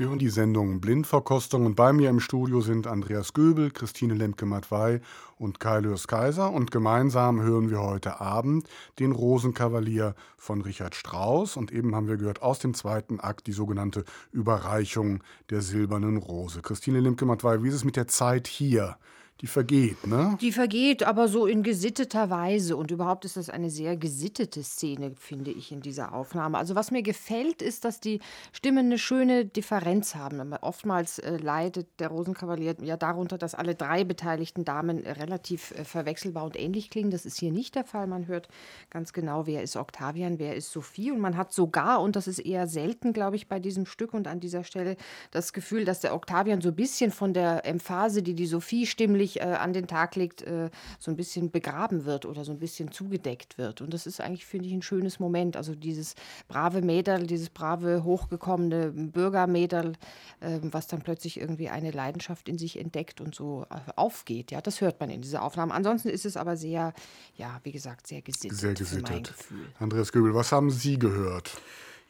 Sie hören die Sendung Blindverkostung und bei mir im Studio sind Andreas Göbel, Christine Lemke-Matwei und Kai Lörs Kaiser und gemeinsam hören wir heute Abend den Rosenkavalier von Richard Strauss und eben haben wir gehört aus dem zweiten Akt die sogenannte Überreichung der silbernen Rose. Christine Lemke-Matwei, wie ist es mit der Zeit hier? Die vergeht, ne? Die vergeht, aber so in gesitteter Weise. Und überhaupt ist das eine sehr gesittete Szene, finde ich, in dieser Aufnahme. Also was mir gefällt, ist, dass die Stimmen eine schöne Differenz haben. Oftmals äh, leidet der Rosenkavalier ja darunter, dass alle drei beteiligten Damen relativ äh, verwechselbar und ähnlich klingen. Das ist hier nicht der Fall. Man hört ganz genau, wer ist Octavian, wer ist Sophie. Und man hat sogar, und das ist eher selten, glaube ich, bei diesem Stück und an dieser Stelle, das Gefühl, dass der Octavian so ein bisschen von der Emphase, die die Sophie stimmlich wirklich äh, an den Tag legt, äh, so ein bisschen begraben wird oder so ein bisschen zugedeckt wird. Und das ist eigentlich, finde ich, ein schönes Moment. Also dieses brave Mädel, dieses brave, hochgekommene Bürgermädel, äh, was dann plötzlich irgendwie eine Leidenschaft in sich entdeckt und so äh, aufgeht. Ja, das hört man in dieser Aufnahme. Ansonsten ist es aber sehr, ja, wie gesagt, sehr gesittet. Sehr gesittet. Andreas Göbel, was haben Sie gehört?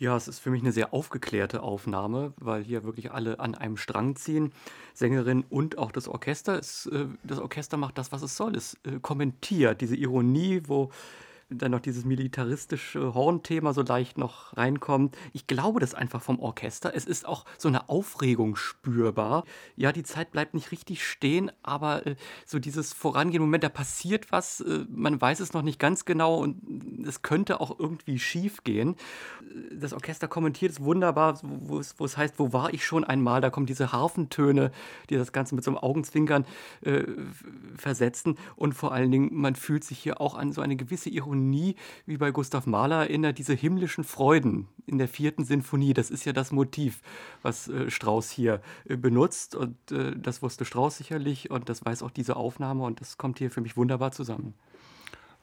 Ja, es ist für mich eine sehr aufgeklärte Aufnahme, weil hier wirklich alle an einem Strang ziehen. Sängerin und auch das Orchester. Es, äh, das Orchester macht das, was es soll. Es äh, kommentiert diese Ironie, wo dann noch dieses militaristische Hornthema so leicht noch reinkommt. Ich glaube das einfach vom Orchester. Es ist auch so eine Aufregung spürbar. Ja, die Zeit bleibt nicht richtig stehen, aber äh, so dieses Vorangehen, Moment, da passiert was, äh, man weiß es noch nicht ganz genau und es könnte auch irgendwie schief gehen. Das Orchester kommentiert es wunderbar, wo es, heißt, wo war ich schon einmal? Da kommen diese Harfentöne, die das Ganze mit so einem Augenzwinkern äh, versetzen und vor allen Dingen, man fühlt sich hier auch an so eine gewisse Ironie nie wie bei Gustav Mahler erinnert, diese himmlischen Freuden in der vierten Sinfonie. Das ist ja das Motiv, was äh, Strauss hier äh, benutzt. Und äh, das wusste Strauss sicherlich und das weiß auch diese Aufnahme und das kommt hier für mich wunderbar zusammen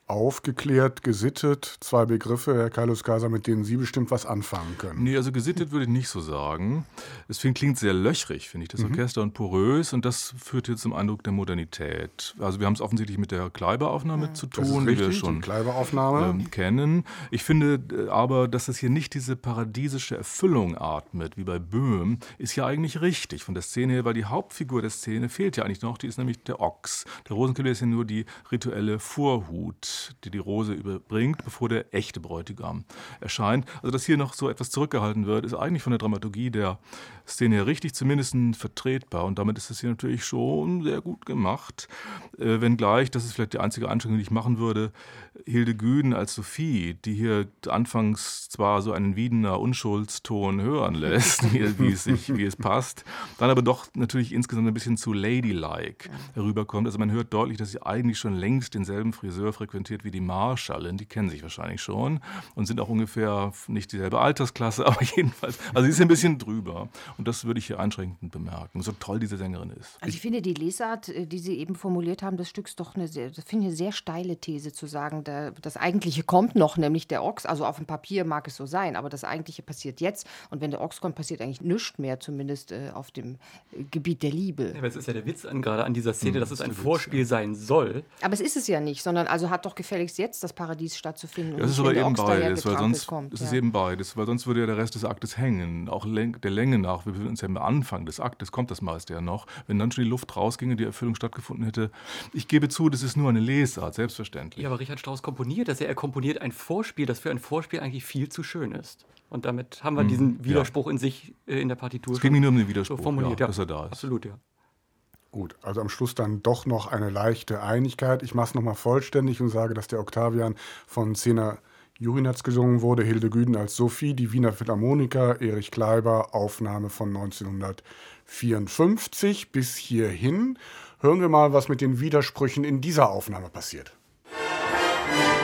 aufgeklärt, gesittet, zwei Begriffe, Herr Carlos Kaiser, mit denen Sie bestimmt was anfangen können. Nee, also gesittet würde ich nicht so sagen. Es klingt sehr löchrig, finde ich, das mhm. Orchester und porös und das führt hier zum Eindruck der Modernität. Also wir haben es offensichtlich mit der Kleiberaufnahme mhm. zu tun, richtig, die wir schon die ähm, kennen. Ich finde äh, aber, dass es hier nicht diese paradiesische Erfüllung atmet, wie bei Böhm, ist ja eigentlich richtig von der Szene her, weil die Hauptfigur der Szene fehlt ja eigentlich noch, die ist nämlich der Ochs. Der Rosenkiller ist ja nur die rituelle Vorhut die die Rose überbringt, bevor der echte Bräutigam erscheint. Also, dass hier noch so etwas zurückgehalten wird, ist eigentlich von der Dramaturgie der Szene her richtig, zumindest vertretbar. Und damit ist es hier natürlich schon sehr gut gemacht. Äh, wenngleich, das ist vielleicht die einzige Anstrengung, die ich machen würde, Hilde Güden als Sophie, die hier anfangs zwar so einen Wiedener Unschuldston hören lässt, wie, wie, es sich, wie es passt, dann aber doch natürlich insgesamt ein bisschen zu ladylike herüberkommt. Also man hört deutlich, dass sie eigentlich schon längst denselben Friseur frequentiert wie die Marschallin, die kennen sich wahrscheinlich schon und sind auch ungefähr nicht dieselbe Altersklasse, aber jedenfalls, also sie ist ein bisschen drüber und das würde ich hier einschränkend bemerken, so toll diese Sängerin ist. Also ich finde die Lesart, äh, die Sie eben formuliert haben, des Stücks doch eine sehr, finde ich eine sehr steile These zu sagen, der, das Eigentliche kommt noch, nämlich der Ochs. Also auf dem Papier mag es so sein, aber das Eigentliche passiert jetzt. Und wenn der Ochs kommt, passiert eigentlich nichts mehr, zumindest äh, auf dem äh, Gebiet der Liebe. Ja, aber es ist ja der Witz an, gerade an dieser Szene, mhm, dass es ein Vorspiel Witz, sein soll. Aber es ist es ja nicht, sondern also hat doch gefälligst jetzt das Paradies stattzufinden. Ja, das ist aber eben beides, weil sonst kommt, es ja. ist eben beides, weil sonst würde ja der Rest des Aktes hängen. Auch der Länge nach, wir befinden uns ja am Anfang des Aktes, kommt das meiste ja noch. Wenn dann schon die Luft rausginge, die Erfüllung stattgefunden hätte. Ich gebe zu, das ist nur eine Lesart, selbstverständlich. Ja, aber Richard Strauss komponiert das? Er komponiert ein Vorspiel, das für ein Vorspiel eigentlich viel zu schön ist. Und damit haben wir mhm, diesen Widerspruch ja. in sich äh, in der Partitur. Es ging nicht nur um den Widerspruch, so formuliert, ja, dass er da ist. Absolut, ja. Gut, also am Schluss dann doch noch eine leichte Einigkeit. Ich mache es nochmal vollständig und sage, dass der Octavian von Zena Jurinatz gesungen wurde, Hilde Güden als Sophie, die Wiener Philharmoniker, Erich Kleiber, Aufnahme von 1954 bis hierhin. Hören wir mal, was mit den Widersprüchen in dieser Aufnahme passiert. So,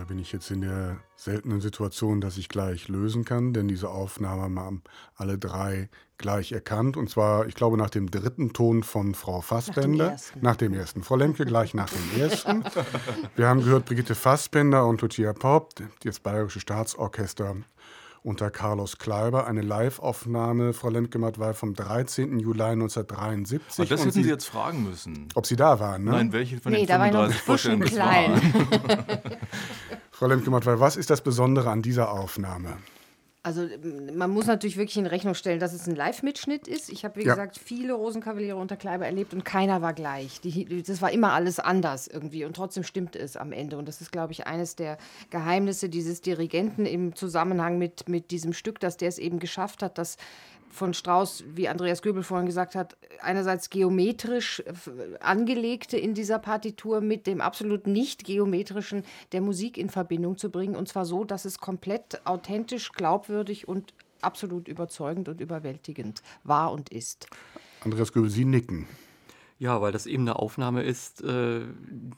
da bin ich jetzt in der seltenen Situation, dass ich gleich lösen kann, denn diese Aufnahme haben alle drei gleich erkannt. Und zwar, ich glaube, nach dem dritten Ton von Frau Fassbender. ersten. Nach dem ersten. Frau Lemke gleich nach dem ersten. Wir haben gehört Brigitte Fassbender und Lucia Popp, das Bayerische Staatsorchester unter Carlos Kleiber. Eine Live-Aufnahme, Frau Lemke-Mattwey, vom 13. Juli 1973. Aber das Und hätten Sie jetzt fragen müssen. ob Sie da waren, ne? Nein, welche von Nee, den da war ich noch 35 frisch und Vorstellungen klein. waren. Frau Lemke-Mattwey, was ist das Besondere an dieser Aufnahme? Also m, man muss natürlich wirklich in Rechnung stellen, dass es ein Live-Mitschnitt ist. Ich habe, wie Ja. gesagt, viele Rosenkavaliere unter Kleiber erlebt und keiner war gleich. Die, das war immer alles anders irgendwie und trotzdem stimmte es am Ende. Und das ist, glaube ich, eines der Geheimnisse dieses Dirigenten im Zusammenhang mit, mit diesem Stück, dass der es eben geschafft hat, dass von Strauss, wie Andreas Göbel vorhin gesagt hat, einerseits geometrisch äh, angelegte in dieser Partitur mit dem absolut nicht geometrischen der Musik in Verbindung zu bringen. Und zwar so, dass es komplett authentisch, glaubwürdig und absolut überzeugend und überwältigend war und ist. Andreas Göbel, Sie nicken. Ja, weil das eben eine Aufnahme ist, äh,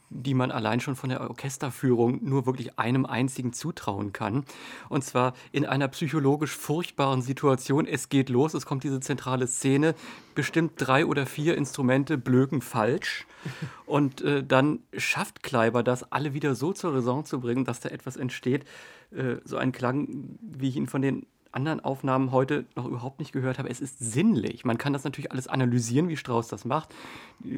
die man allein schon von der Orchesterführung nur wirklich einem einzigen zutrauen kann. Und zwar in einer psychologisch furchtbaren Situation. Es geht los, es kommt diese zentrale Szene, bestimmt drei oder vier Instrumente blöken falsch. Und äh, dann schafft Kleiber das, alle wieder so zur Raison zu bringen, dass da etwas entsteht. Äh, so ein Klang, wie ich ihn von den anderen Aufnahmen heute noch überhaupt nicht gehört habe. Es ist sinnlich. Man kann das natürlich alles analysieren, wie Strauss das macht.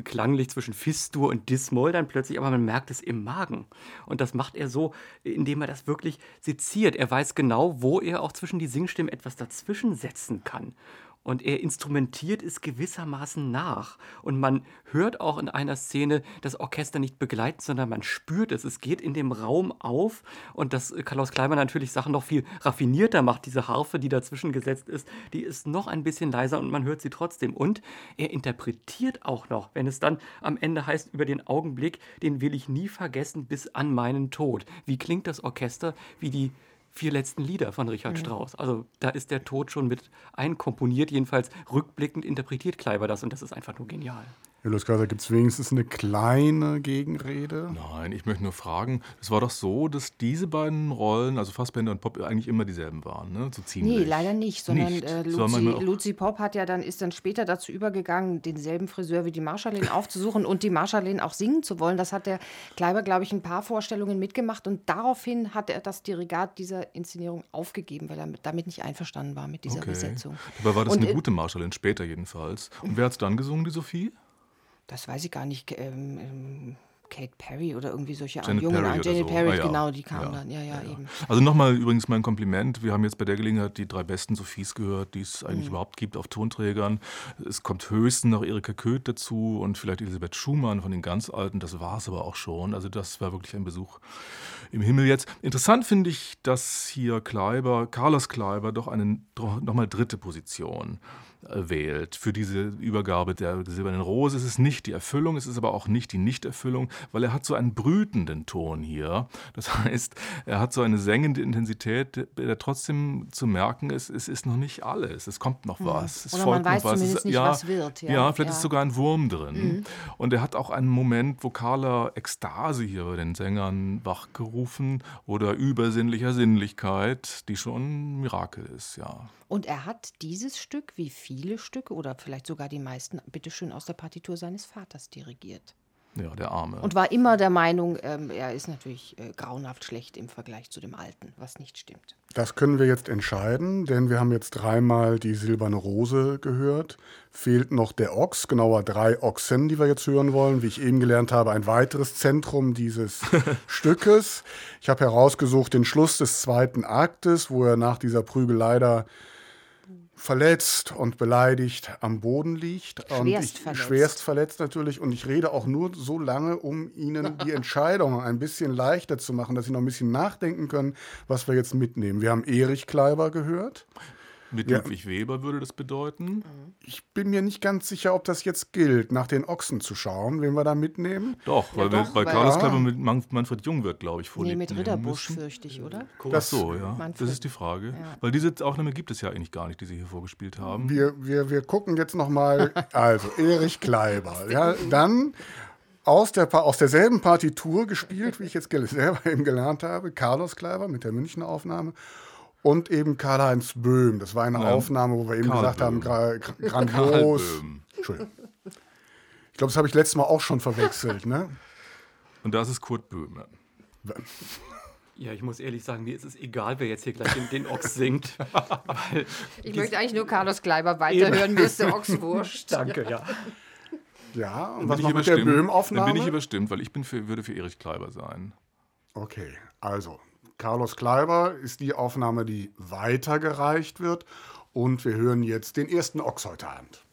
Klanglich zwischen Fistur und Dismoll dann plötzlich, aber man merkt es im Magen. Und das macht er so, indem er das wirklich seziert. Er weiß genau, wo er auch zwischen die Singstimmen etwas dazwischen setzen kann. Und er instrumentiert es gewissermaßen nach. Und man hört auch in einer Szene das Orchester nicht begleiten, sondern man spürt es. Es geht in dem Raum auf. Und dass äh, Klaus Kleiber natürlich Sachen noch viel raffinierter macht. Diese Harfe, die dazwischen gesetzt ist, die ist noch ein bisschen leiser und man hört sie trotzdem. Und er interpretiert auch noch, wenn es dann am Ende heißt, über den Augenblick, den will ich nie vergessen bis an meinen Tod. Wie klingt das Orchester? Wie die vier letzten Lieder von Richard Strauss. Also da ist der Tod schon mit einkomponiert, jedenfalls rückblickend interpretiert Kleiber das und das ist einfach nur genial. Herr Luis Kaiser, gibt es wenigstens eine kleine Gegenrede? Nein, ich möchte nur fragen, es war doch so, dass diese beiden Rollen, also Fassbender und Pop, eigentlich immer dieselben waren, ne? So ziemlich. Nee, leider nicht, sondern Nicht. Äh, Luzi, Luzi Pop hat ja dann, ist dann später dazu übergegangen, denselben Friseur wie die Marschallin aufzusuchen und die Marschallin auch singen zu wollen. Das hat der Kleiber, glaube ich, ein paar Vorstellungen mitgemacht und daraufhin hat er das Dirigat dieser Inszenierung aufgegeben, weil er mit, damit nicht einverstanden war mit dieser Okay. Besetzung. Dabei war das Und, eine äh, gute Marschallin, später jedenfalls. Und wer hat es dann gesungen, die Sophie? Das weiß ich gar nicht. Ähm, ähm, Kate Perry oder irgendwie solche Janet jungen Perry oder Janet so. Perry, Ah, ja. genau, die kam Ja, dann. Ja, ja, eben. Also nochmal übrigens mein Kompliment. Wir haben jetzt bei der Gelegenheit die drei besten Sophies gehört, die es eigentlich überhaupt gibt auf Tonträgern. Es kommt höchstens noch Erika Köth dazu und vielleicht Elisabeth Schumann von den ganz Alten. Das war es aber auch schon. Also das war wirklich ein Besuch im Himmel jetzt. Interessant finde ich, dass hier Kleiber, Carlos Kleiber, doch eine nochmal dritte Position wählt für diese Übergabe der silbernen Rose. Es ist nicht die Erfüllung, es ist aber auch nicht die Nichterfüllung, weil er hat so einen brütenden Ton hier. Das heißt, er hat so eine sengende Intensität, der trotzdem zu merken ist, es ist noch nicht alles, es kommt noch was. Es Oder man folgt weiß noch was. zumindest es, nicht, ja, was wird, ja. Ja, vielleicht Ja. ist sogar ein Wurm drin. Und er hat auch einen Moment vokaler Ekstase hier bei den Sängern wachgerufen oder übersinnlicher Sinnlichkeit, die schon ein Mirakel ist, ja. Und er hat dieses Stück, wie viele Stücke oder vielleicht sogar die meisten, bitteschön aus der Partitur seines Vaters dirigiert. Ja, der Arme. Und war immer der Meinung, ähm, er ist natürlich äh, grauenhaft schlecht im Vergleich zu dem Alten, was nicht stimmt. Das können wir jetzt entscheiden, denn wir haben jetzt dreimal die silberne Rose gehört. Fehlt noch der Ochs, genauer drei Ochsen, die wir jetzt hören wollen. Wie ich eben gelernt habe, ein weiteres Zentrum dieses Stückes. Ich habe herausgesucht den Schluss des zweiten Aktes, wo er nach dieser Prügelei da verletzt und beleidigt am Boden liegt. Und Schwerst ich, verletzt. Schwerst verletzt natürlich. Und ich rede auch nur so lange, um Ihnen die Entscheidung ein bisschen leichter zu machen, dass Sie noch ein bisschen nachdenken können, was wir jetzt mitnehmen. Wir haben Erich Kleiber gehört. Mit Ja. Ludwig Weber würde das bedeuten. Ich bin mir nicht ganz sicher, ob das jetzt gilt, nach den Ochsen zu schauen, wen wir da mitnehmen. Doch, weil wir doch, bei Carlos Ah. Kleiber mit Man Manfred Jung wird, glaube ich, vor Nee, mit Ritterbusch fürchte ich, oder? Ach so, ja. Manfred. Das ist die Frage. Weil diese Aufnahme gibt es ja eigentlich gar nicht, die Sie hier vorgespielt haben. Wir, wir, wir gucken jetzt noch mal. Also, Erich Kleiber. Ja, dann aus, der, aus derselben Partitur gespielt, wie ich jetzt selber eben gelernt habe. Carlos Kleiber mit der Münchner Aufnahme. Und eben Karl-Heinz Böhm. Das war eine ja. Aufnahme, wo wir eben Karl gesagt Böhm. haben, gra grandios. Entschuldigung. Ich glaube, das habe ich letztes Mal auch schon verwechselt. Ne? Und das ist Kurt Böhme. Ja, ich muss ehrlich sagen, mir ist es egal, wer jetzt hier gleich den, den Ochs singt. ich möchte eigentlich nur Carlos Kleiber weiterhören, mir ist der Ochs wurscht. Danke, ja. Ja, und was noch mit der Böhm-Aufnahme? Dann bin ich überstimmt, weil ich bin für, würde für Erich Kleiber sein. Okay, also Carlos Kleiber ist die Aufnahme, die weitergereicht wird. Und wir hören jetzt den ersten Ochs heute Abend.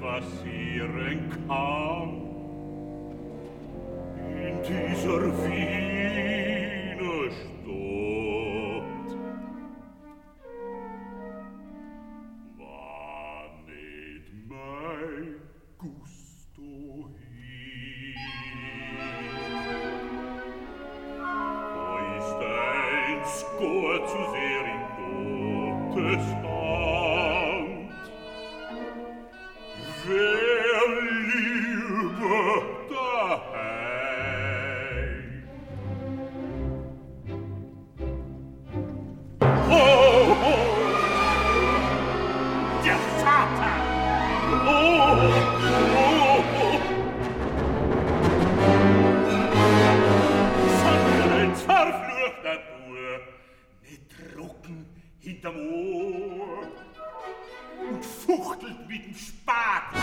passieren kann. In dieser Wiener ne drucken hinterm Ohr und fuchtelt mit dem Spat.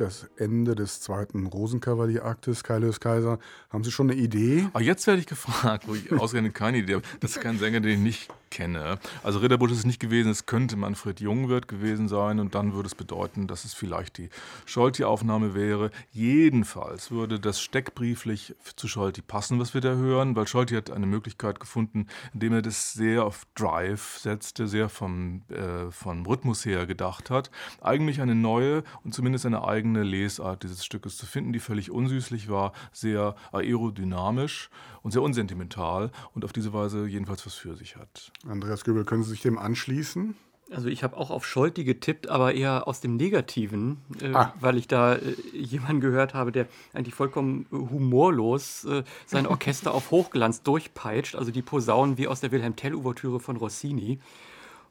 Das Ende des zweiten Rosenkavalieraktes, Kaius Kaiser. Haben Sie schon eine Idee? Ah, jetzt werde ich gefragt, wo ich ausgerechnet keine Idee habe. Das ist kein Sänger, den ich nicht kenne. Also Ritterbusch ist es nicht gewesen, es könnte Manfred Jungwirth gewesen sein und dann würde es bedeuten, dass es vielleicht die Scholti-Aufnahme wäre. Jedenfalls würde das steckbrieflich zu Scholti passen, was wir da hören, weil Scholti hat eine Möglichkeit gefunden, indem er das sehr auf Drive setzte, sehr vom, äh, vom Rhythmus her gedacht hat. Eigentlich eine neue und zumindest eine eigene Lesart dieses Stückes zu finden, die völlig unsüßlich war, sehr aerodynamisch und sehr unsentimental und auf diese Weise jedenfalls was für sich hat. Andreas Göbel, können Sie sich dem anschließen? Also ich habe auch auf Scholti getippt, aber eher aus dem Negativen, äh, ah. weil ich da äh, jemanden gehört habe, der eigentlich vollkommen humorlos äh, sein Orchester auf Hochglanz durchpeitscht, also die Posaunen wie aus der Wilhelm Tell-Ouvertüre von Rossini.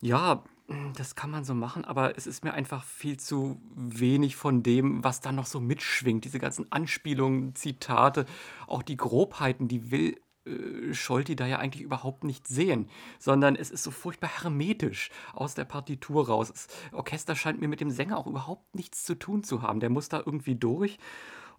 Ja, das kann man so machen, aber es ist mir einfach viel zu wenig von dem, was da noch so mitschwingt. Diese ganzen Anspielungen, Zitate, auch die Grobheiten, die will äh, Scholti da ja eigentlich überhaupt nicht sehen, sondern es ist so furchtbar hermetisch aus der Partitur raus. Das Orchester scheint mir mit dem Sänger auch überhaupt nichts zu tun zu haben. Der muss da irgendwie durch.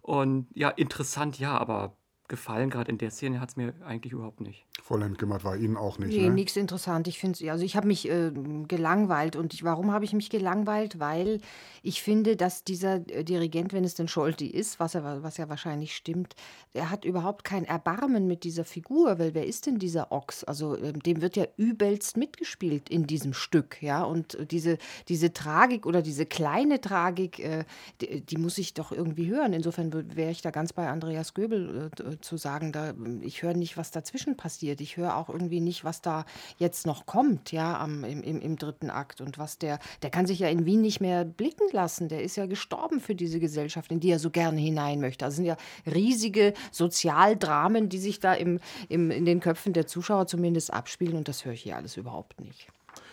Und ja, interessant, ja, aber gefallen. Gerade in der Szene hat es mir eigentlich überhaupt nicht. Frau Lendgematt war Ihnen auch nicht, Nee, ne? nichts interessant. Ich finde also ich habe mich äh, gelangweilt und ich, warum habe ich mich gelangweilt? Weil ich finde, dass dieser äh, Dirigent, wenn es denn Scholti ist, was, er, was ja wahrscheinlich stimmt, er hat überhaupt kein Erbarmen mit dieser Figur, weil wer ist denn dieser Ochs? Also äh, dem wird ja übelst mitgespielt in diesem Stück, ja. Und diese, diese Tragik oder diese kleine Tragik, äh, die, die muss ich doch irgendwie hören. Insofern wäre ich da ganz bei Andreas Göbel äh, zu sagen, da, ich höre nicht, was dazwischen passiert. Ich höre auch irgendwie nicht, was da jetzt noch kommt, ja, am, im, im, im dritten Akt. Und was der, der kann sich ja in Wien nicht mehr blicken lassen. Der ist ja gestorben für diese Gesellschaft, in die er so gerne hinein möchte. Also sind ja riesige Sozialdramen, die sich da im, im, in den Köpfen der Zuschauer zumindest abspielen. Und das höre ich hier alles überhaupt nicht.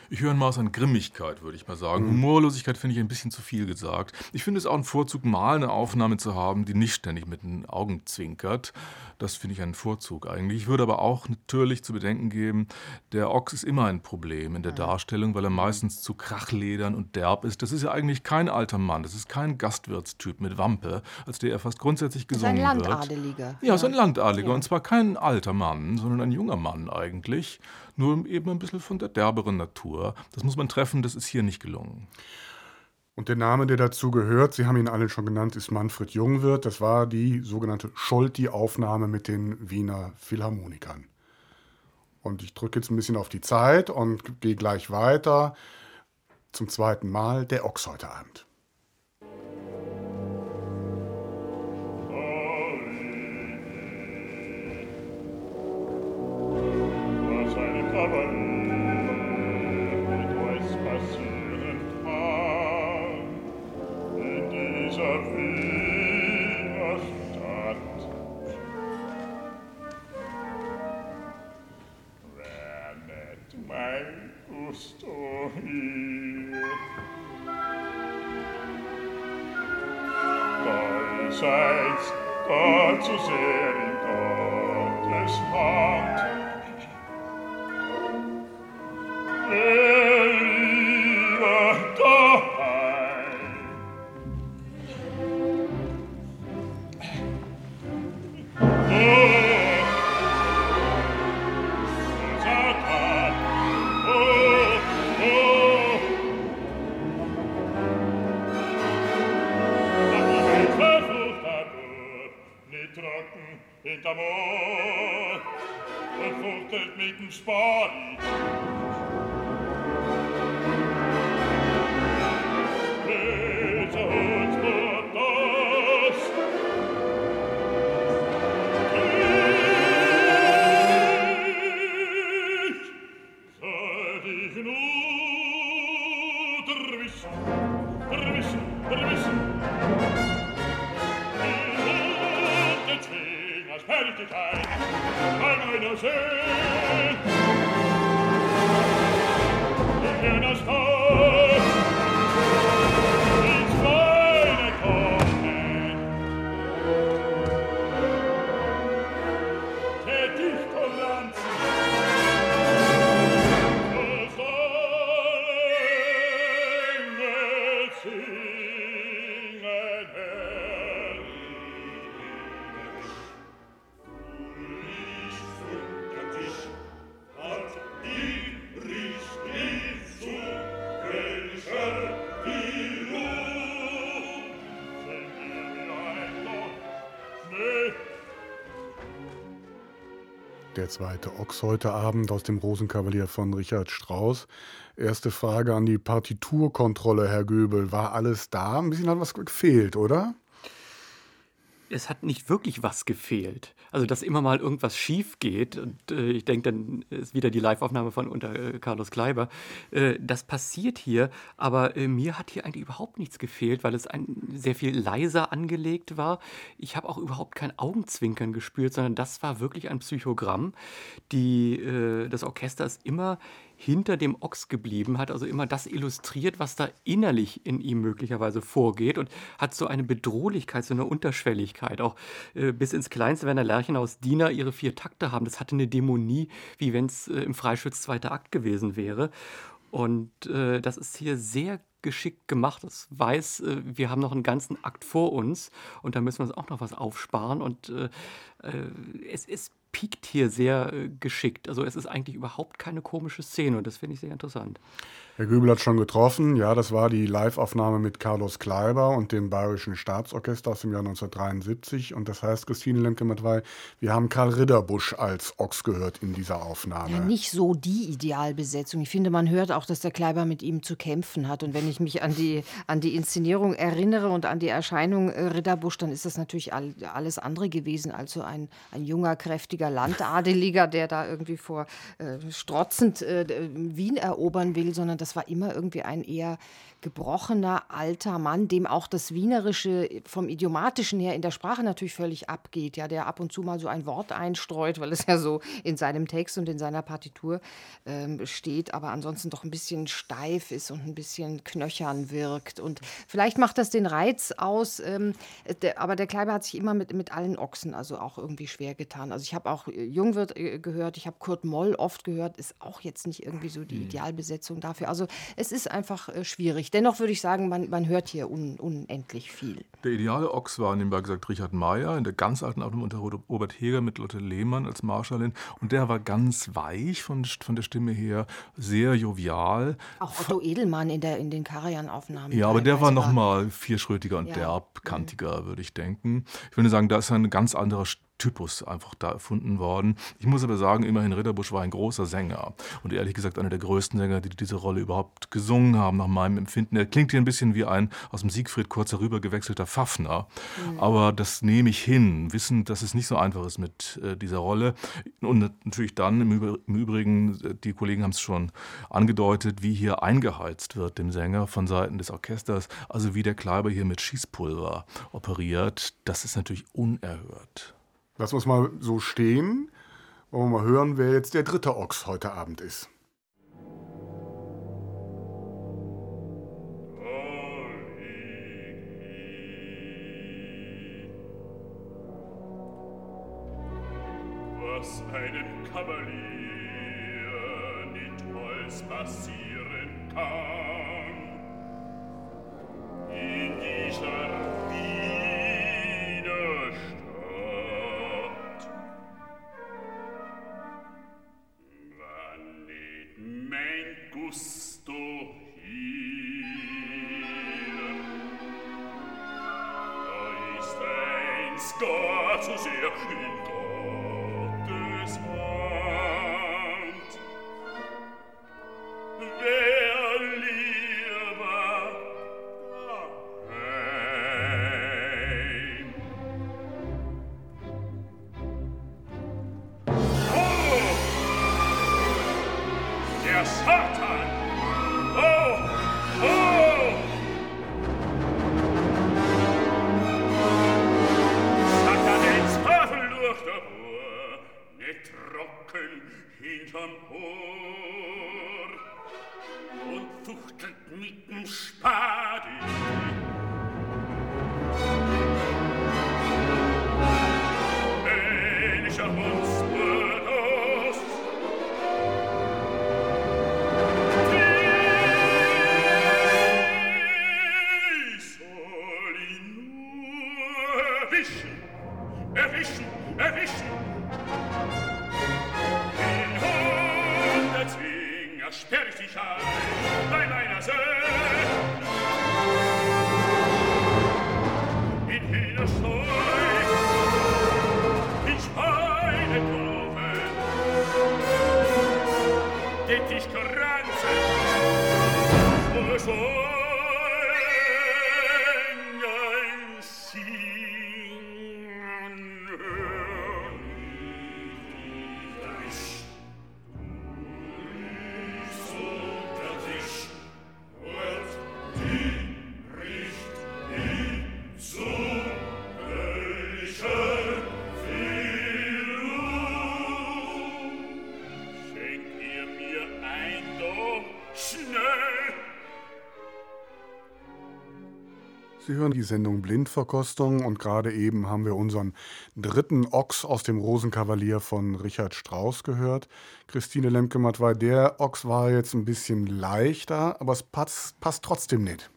Ich höre ein Maß an Grimmigkeit, würde ich mal sagen. Humorlosigkeit finde ich ein bisschen zu viel gesagt. Ich finde es auch ein Vorzug, mal eine Aufnahme zu haben, die nicht ständig mit den Augen zwinkert. Das finde ich einen Vorzug eigentlich. Ich würde aber auch natürlich zu bedenken geben, der Ochs ist immer ein Problem in der Darstellung, weil er meistens zu krachledern und derb ist. Das ist ja eigentlich kein alter Mann, das ist kein Gastwirtstyp mit Wampe, als der er fast grundsätzlich Das ist ein gesungen wird. Landadeliger. Ja, ist ein Landadeliger. Ja. Und zwar kein alter Mann, sondern ein junger Mann eigentlich. Nur eben ein bisschen von der derberen Natur. Das muss man treffen, das ist hier nicht gelungen. Und der Name, der dazu gehört, Sie haben ihn alle schon genannt, ist Manfred Jungwirth. Das war die sogenannte Scholti-Aufnahme mit den Wiener Philharmonikern. Und ich drücke jetzt ein bisschen auf die Zeit und gehe gleich weiter zum zweiten Mal, der Ochs heute Abend. Der zweite Ochs heute Abend aus dem Rosenkavalier von Richard Strauss. Erste Frage an die Partiturkontrolle, Herr Göbel. War alles da? Ein bisschen hat was gefehlt, oder? Es hat nicht wirklich was gefehlt. Also, dass immer mal irgendwas schief geht, und äh, ich denke, dann ist wieder die Live-Aufnahme von unter äh, Carlos Kleiber. Äh, das passiert hier, aber äh, mir hat hier eigentlich überhaupt nichts gefehlt, weil es ein, sehr viel leiser angelegt war. Ich habe auch überhaupt kein Augenzwinkern gespürt, sondern das war wirklich ein Psychogramm. Die, äh, das Orchester ist immer hinter dem Ochs geblieben, hat also immer das illustriert, was da innerlich in ihm möglicherweise vorgeht und hat so eine Bedrohlichkeit, so eine Unterschwelligkeit, auch äh, bis ins Kleinste, wenn der Lerchenhaus Diener ihre vier Takte haben. Das hatte eine Dämonie, wie wenn es äh, im Freischütz zweiter Akt gewesen wäre. Und äh, das ist hier sehr geschickt gemacht. Das weiß, äh, wir haben noch einen ganzen Akt vor uns und da müssen wir uns auch noch was aufsparen. Und äh, äh es, es piekt hier sehr äh, geschickt. Also es ist eigentlich überhaupt keine komische Szene und das finde ich sehr interessant. Herr Göbel hat schon getroffen. Ja, das war die Live-Aufnahme mit Carlos Kleiber und dem Bayerischen Staatsorchester aus dem Jahr 1973. Und das heißt, Christine Lemke-Matwei, wir haben Karl Ridderbusch als Ochs gehört in dieser Aufnahme. Ja, nicht so die Idealbesetzung. Ich finde, man hört auch, dass der Kleiber mit ihm zu kämpfen hat. Und wenn ich mich an die, an die Inszenierung erinnere und an die Erscheinung äh, Ridderbusch, dann ist das natürlich all, alles andere gewesen als so ein, ein junger, kräftiger Landadeliger, der da irgendwie vor äh, strotzend äh, Wien erobern will, sondern das das war immer irgendwie ein eher gebrochener alter Mann, dem auch das Wienerische vom Idiomatischen her in der Sprache natürlich völlig abgeht, ja, der ab und zu mal so ein Wort einstreut, weil es ja so in seinem Text und in seiner Partitur ähm, steht, aber ansonsten doch ein bisschen steif ist und ein bisschen knöchern wirkt. Und vielleicht macht das den Reiz aus, ähm, der, aber der Kleiber hat sich immer mit, mit allen Ochsen also auch irgendwie schwer getan. Also ich habe auch äh, Jungwirt äh, gehört, ich habe Kurt Moll oft gehört, ist auch jetzt nicht irgendwie so die hm. Idealbesetzung dafür. Also es ist einfach äh, schwierig. Dennoch würde ich sagen, man, man hört hier un, unendlich viel. Der ideale Ochs war nebenbei gesagt Richard Meyer in der ganz alten Aufnahme unter Robert Heger mit Lotte Lehmann als Marschallin. Und der war ganz weich von, von der Stimme her, sehr jovial. Auch Otto Edelmann in, der, in den Karajan-Aufnahmen. Ja, aber der war noch mal vierschrötiger und ja. derbkantiger, würde ich denken. Ich würde sagen, da ist ein ganz anderer Typus einfach da erfunden worden. Ich muss aber sagen, immerhin Ritterbusch war ein großer Sänger und ehrlich gesagt einer der größten Sänger, die diese Rolle überhaupt gesungen haben, nach meinem Empfinden. Er klingt hier ein bisschen wie ein aus dem Siegfried kurz herüber gewechselter Pfaffner, mhm. aber das nehme ich hin, wissend, dass es nicht so einfach ist mit äh, dieser Rolle. Und natürlich dann im, Übr im Übrigen, äh, die Kollegen haben es schon angedeutet, wie hier eingeheizt wird dem Sänger von Seiten des Orchesters, also wie der Kleiber hier mit Schießpulver operiert, das ist natürlich unerhört. Lass uns mal so stehen. Wollen wir mal hören, wer jetzt der dritte Ochs heute Abend ist. Was einem Kavalier niemals passieren kann. In dieser zu sehr in Gottes Hand. Wer lieber daheim? Oh! Der Satan! Sie hören die Sendung Blindverkostung und gerade eben haben wir unseren dritten Ochs aus dem Rosenkavalier von Richard Strauss gehört. Christine Lemke-Matwei, der Ochs war jetzt ein bisschen leichter, aber es passt, passt trotzdem nicht.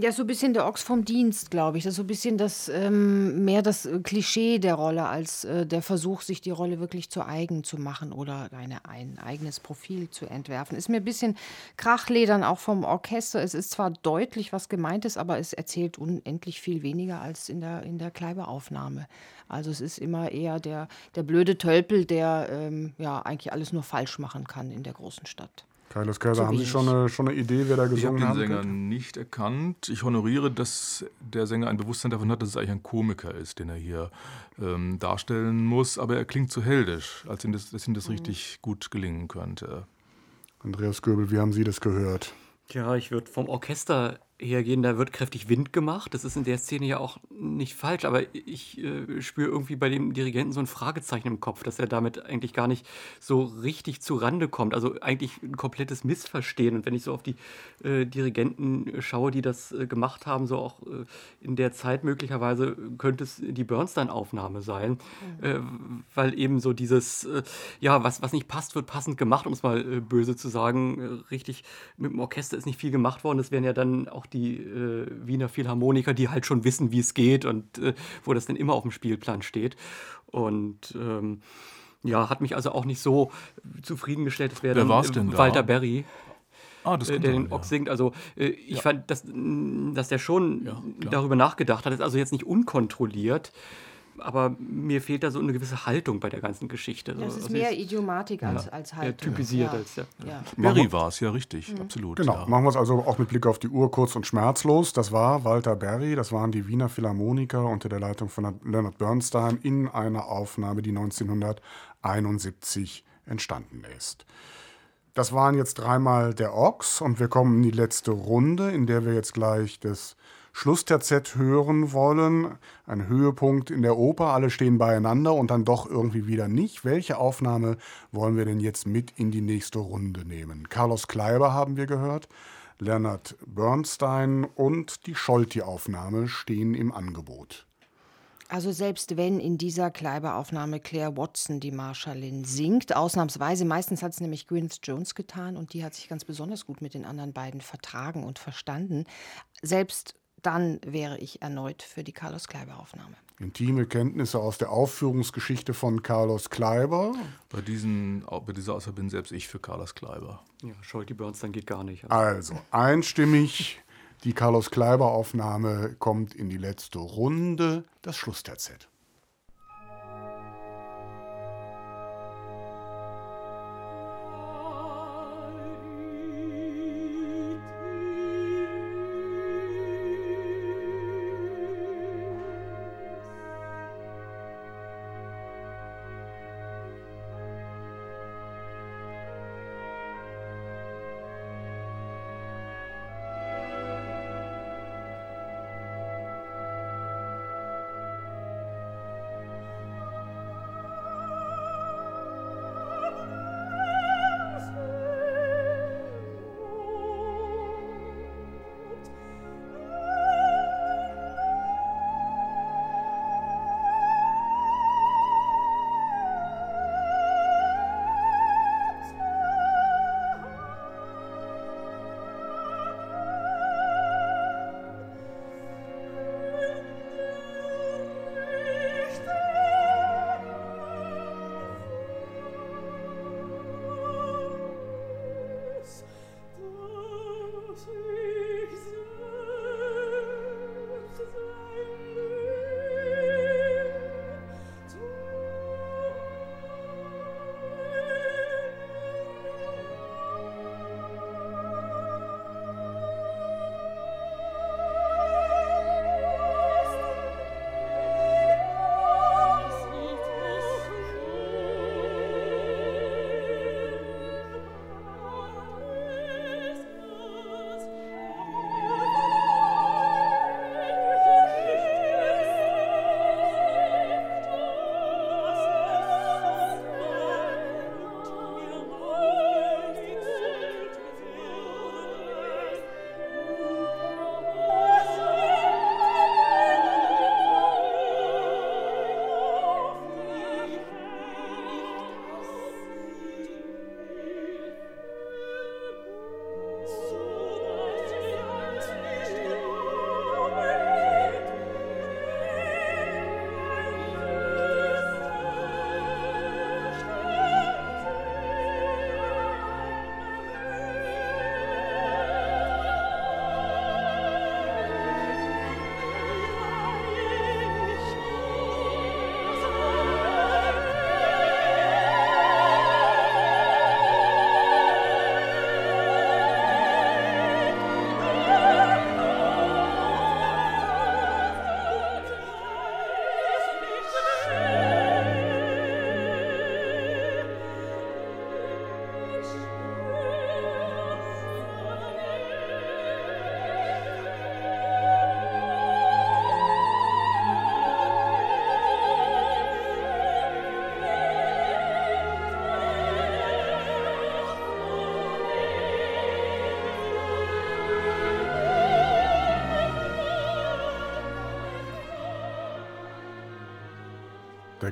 Ja, so ein bisschen der Ochs vom Dienst, glaube ich. Das ist so ein bisschen das, ähm, mehr das äh, Klischee der Rolle als äh, der Versuch, sich die Rolle wirklich zu eigen zu machen oder eine, ein eigenes Profil zu entwerfen. Ist mir ein bisschen Krachledern auch vom Orchester. Es ist zwar deutlich, was gemeint ist, aber es erzählt unendlich viel weniger als in der, in der Kleiberaufnahme. Also es ist immer eher der, der blöde Tölpel, der ähm, ja eigentlich alles nur falsch machen kann in der großen Stadt. Carlos Kaiser, haben Sie schon eine, schon eine Idee, wer da gesungen hat? Ich habe den Sänger könnte? nicht erkannt. Ich honoriere, dass der Sänger ein Bewusstsein davon hat, dass es eigentlich ein Komiker ist, den er hier ähm, darstellen muss. Aber er klingt zu heldisch, als ihm das, dass ihm das mhm. richtig gut gelingen könnte. Andreas Göbel, wie haben Sie das gehört? Ja, ich würde vom Orchester hergehen, da wird kräftig Wind gemacht. Das ist in der Szene ja auch nicht falsch, aber ich äh, spüre irgendwie bei dem Dirigenten so ein Fragezeichen im Kopf, dass er damit eigentlich gar nicht so richtig zu Rande kommt. Also eigentlich ein komplettes Missverstehen. Und wenn ich so auf die äh, Dirigenten schaue, die das äh, gemacht haben, so auch äh, in der Zeit möglicherweise könnte es die Bernstein-Aufnahme sein, mhm. weil eben so dieses, äh, ja, was, was nicht passt, wird passend gemacht, um es mal böse zu sagen. richtig, mit dem Orchester ist nicht viel gemacht worden. Das wären ja dann auch auch die äh, Wiener Philharmoniker, die halt schon wissen, wie es geht und äh, wo das dann immer auf dem Spielplan steht. Und ähm, ja, hat mich also auch nicht so zufriedengestellt. Es wäre dann äh, Walter Berry. Ah, das äh, der den Ochs singt. Also äh, ich ja. fand, dass, dass der schon ja, darüber nachgedacht hat. Das ist also jetzt nicht unkontrolliert aber mir fehlt da so eine gewisse Haltung bei der ganzen Geschichte. Ja, es ist also mehr Idiomatik als, als Haltung. Ja, typisiert ja. als, ja. ja. Barry war es, ja richtig, mhm. absolut. Genau, machen wir es also auch mit Blick auf die Uhr kurz und schmerzlos. Das war Walter Berry, das waren die Wiener Philharmoniker unter der Leitung von Leonard Bernstein in einer Aufnahme, die 1971 entstanden ist. Das waren jetzt dreimal der Ochs und wir kommen in die letzte Runde, in der wir jetzt gleich das Schlussterzett hören wollen. Ein Höhepunkt in der Oper, alle stehen beieinander und dann doch irgendwie wieder nicht. Welche Aufnahme wollen wir denn jetzt mit in die nächste Runde nehmen? Carlos Kleiber haben wir gehört, Leonard Bernstein und die Scholti-Aufnahme stehen im Angebot. Also selbst wenn in dieser Kleiber-Aufnahme Claire Watson die Marschallin singt, ausnahmsweise, meistens hat es nämlich Gwyneth Jones getan und die hat sich ganz besonders gut mit den anderen beiden vertragen und verstanden. Selbst dann wäre ich erneut für die Carlos Kleiber-Aufnahme. Intime Kenntnisse aus der Aufführungsgeschichte von Carlos Kleiber. Bei, diesen, bei dieser Aussage bin selbst ich für Carlos Kleiber. Ja, Scholti Bernstein geht gar nicht. Also, einstimmig, die Carlos Kleiber-Aufnahme kommt in die letzte Runde, das Schlussterzett.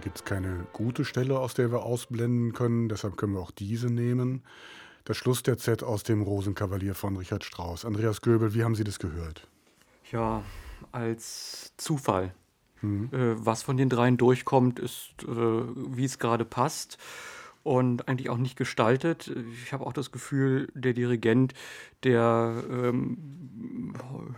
Gibt es keine gute Stelle, aus der wir ausblenden können, deshalb können wir auch diese nehmen. Das Schlussterzett aus dem Rosenkavalier von Richard Strauss. Andreas Göbel, wie haben Sie das gehört? Ja, als Zufall. Äh, was von den dreien durchkommt, ist, äh, wie es gerade passt und eigentlich auch nicht gestaltet. Ich habe auch das Gefühl, der Dirigent, der ähm,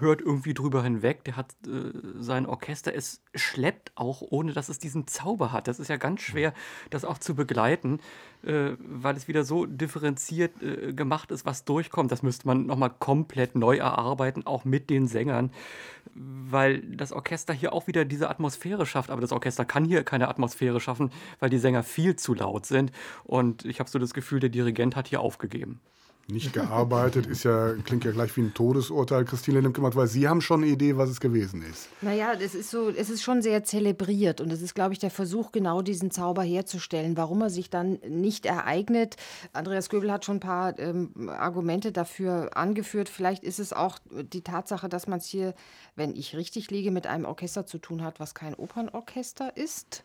hört irgendwie drüber hinweg, der hat äh, sein Orchester, es schleppt auch, ohne dass es diesen Zauber hat. Das ist ja ganz schwer, das auch zu begleiten, äh, weil es wieder so differenziert äh, gemacht ist, was durchkommt. Das müsste man nochmal komplett neu erarbeiten, auch mit den Sängern, weil das Orchester hier auch wieder diese Atmosphäre schafft. Aber das Orchester kann hier keine Atmosphäre schaffen, weil die Sänger viel zu laut sind. Und ich habe so das Gefühl, der Dirigent hat hier aufgegeben. Nicht gearbeitet ist ja, klingt ja gleich wie ein Todesurteil, Christine Lemke-Matt, weil Sie haben schon eine Idee, was es gewesen ist. Naja, es ist so, es ist schon sehr zelebriert und es ist, glaube ich, der Versuch, genau diesen Zauber herzustellen. Warum er sich dann nicht ereignet. Andreas Göbel hat schon ein paar ähm, Argumente dafür angeführt. Vielleicht ist es auch die Tatsache, dass man es hier, wenn ich richtig liege, mit einem Orchester zu tun hat, was kein Opernorchester ist.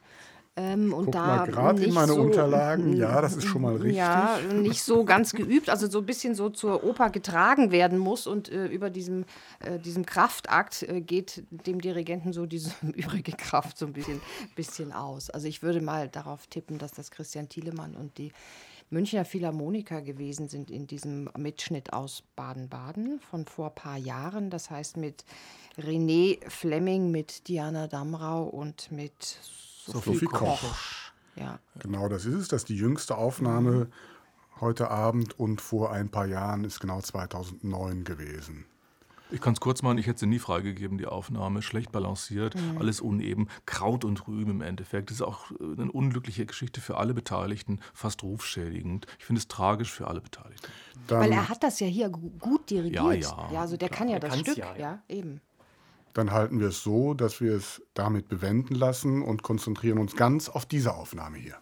Ähm, und Guck da gerade in meine so, Unterlagen. Ja, das ist schon mal richtig. Ja, nicht so ganz geübt, also so ein bisschen so zur Oper getragen werden muss und äh, über diesem, äh, diesem Kraftakt äh, geht dem Dirigenten so diese übrige Kraft so ein bisschen, bisschen aus. Also ich würde mal darauf tippen, dass das Christian Thielemann und die Münchner Philharmoniker gewesen sind in diesem Mitschnitt aus Baden-Baden von vor ein paar Jahren. Das heißt mit René Fleming, mit Diana Damrau und mit Sophie, Sophie Koch. Koch. Ja. Genau, das ist es. Das ist die jüngste Aufnahme heute Abend und vor ein paar Jahren ist genau 2009 gewesen. Ich kann es kurz machen, ich hätte sie nie freigegeben, die Aufnahme. Schlecht balanciert, alles uneben, Kraut und Rüben im Endeffekt. Das ist auch äh, eine unglückliche Geschichte für alle Beteiligten, fast rufschädigend. Ich finde es tragisch für alle Beteiligten. Dann, Weil er hat das ja hier gu- gut dirigiert. Ja, ja, also der kann ja er das Stück. ja, Ja, ja. eben. Dann halten wir es so, dass wir es damit bewenden lassen und konzentrieren uns ganz auf diese Aufnahme hier.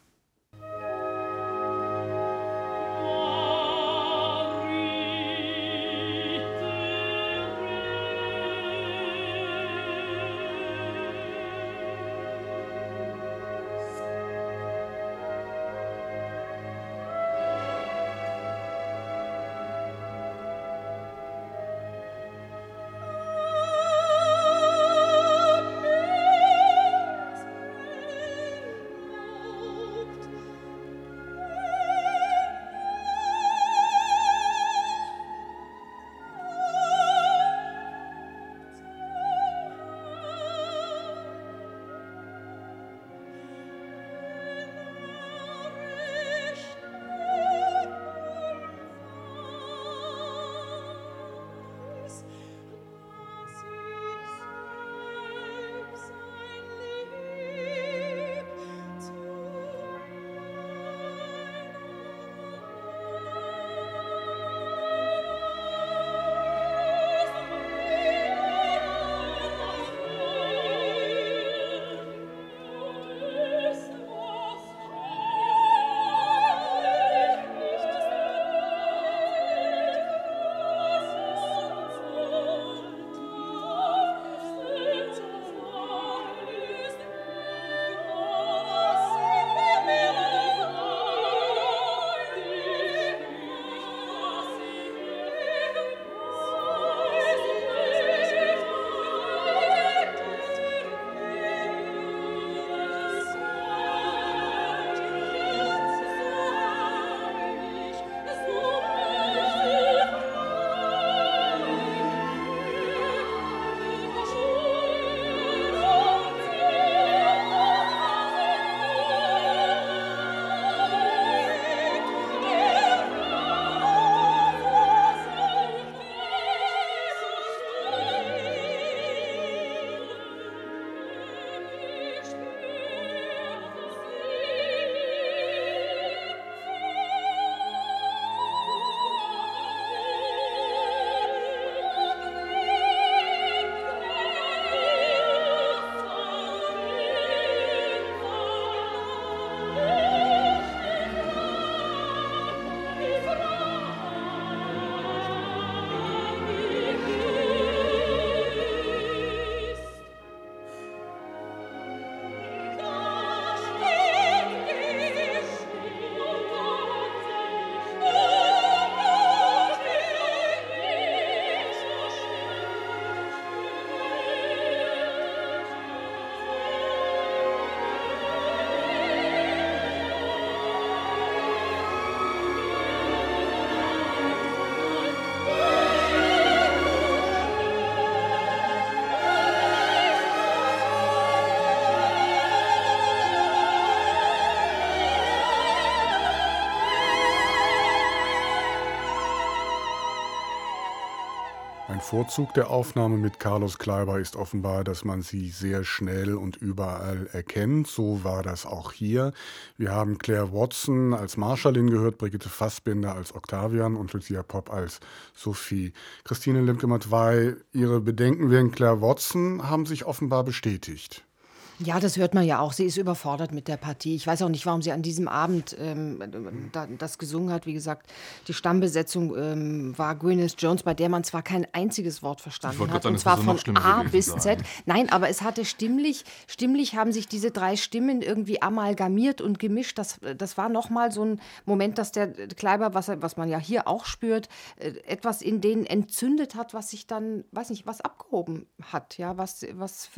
Vorzug der Aufnahme mit Carlos Kleiber ist offenbar, dass man sie sehr schnell und überall erkennt. So war das auch hier. Wir haben Claire Watson als Marschallin gehört, Brigitte Fassbinder als Octavian und Lucia Popp als Sophie. Christine Lemke-Matwei, Ihre Bedenken wegen Claire Watson haben sich offenbar bestätigt. Ja, das hört man ja auch. Sie ist überfordert mit der Partie. Ich weiß auch nicht, warum sie an diesem Abend ähm, da, das gesungen hat. Wie gesagt, die Stammbesetzung ähm, war Gwyneth Jones, bei der man zwar kein einziges Wort verstanden hat. Sagen, und zwar von A bis sein. Z. Nein, aber es hatte stimmlich, stimmlich haben sich diese drei Stimmen irgendwie amalgamiert und gemischt. Das, das war nochmal so ein Moment, dass der Kleiber, was, was man ja hier auch spürt, äh, etwas in denen entzündet hat, was sich dann, weiß nicht, was abgehoben hat, ja, was, was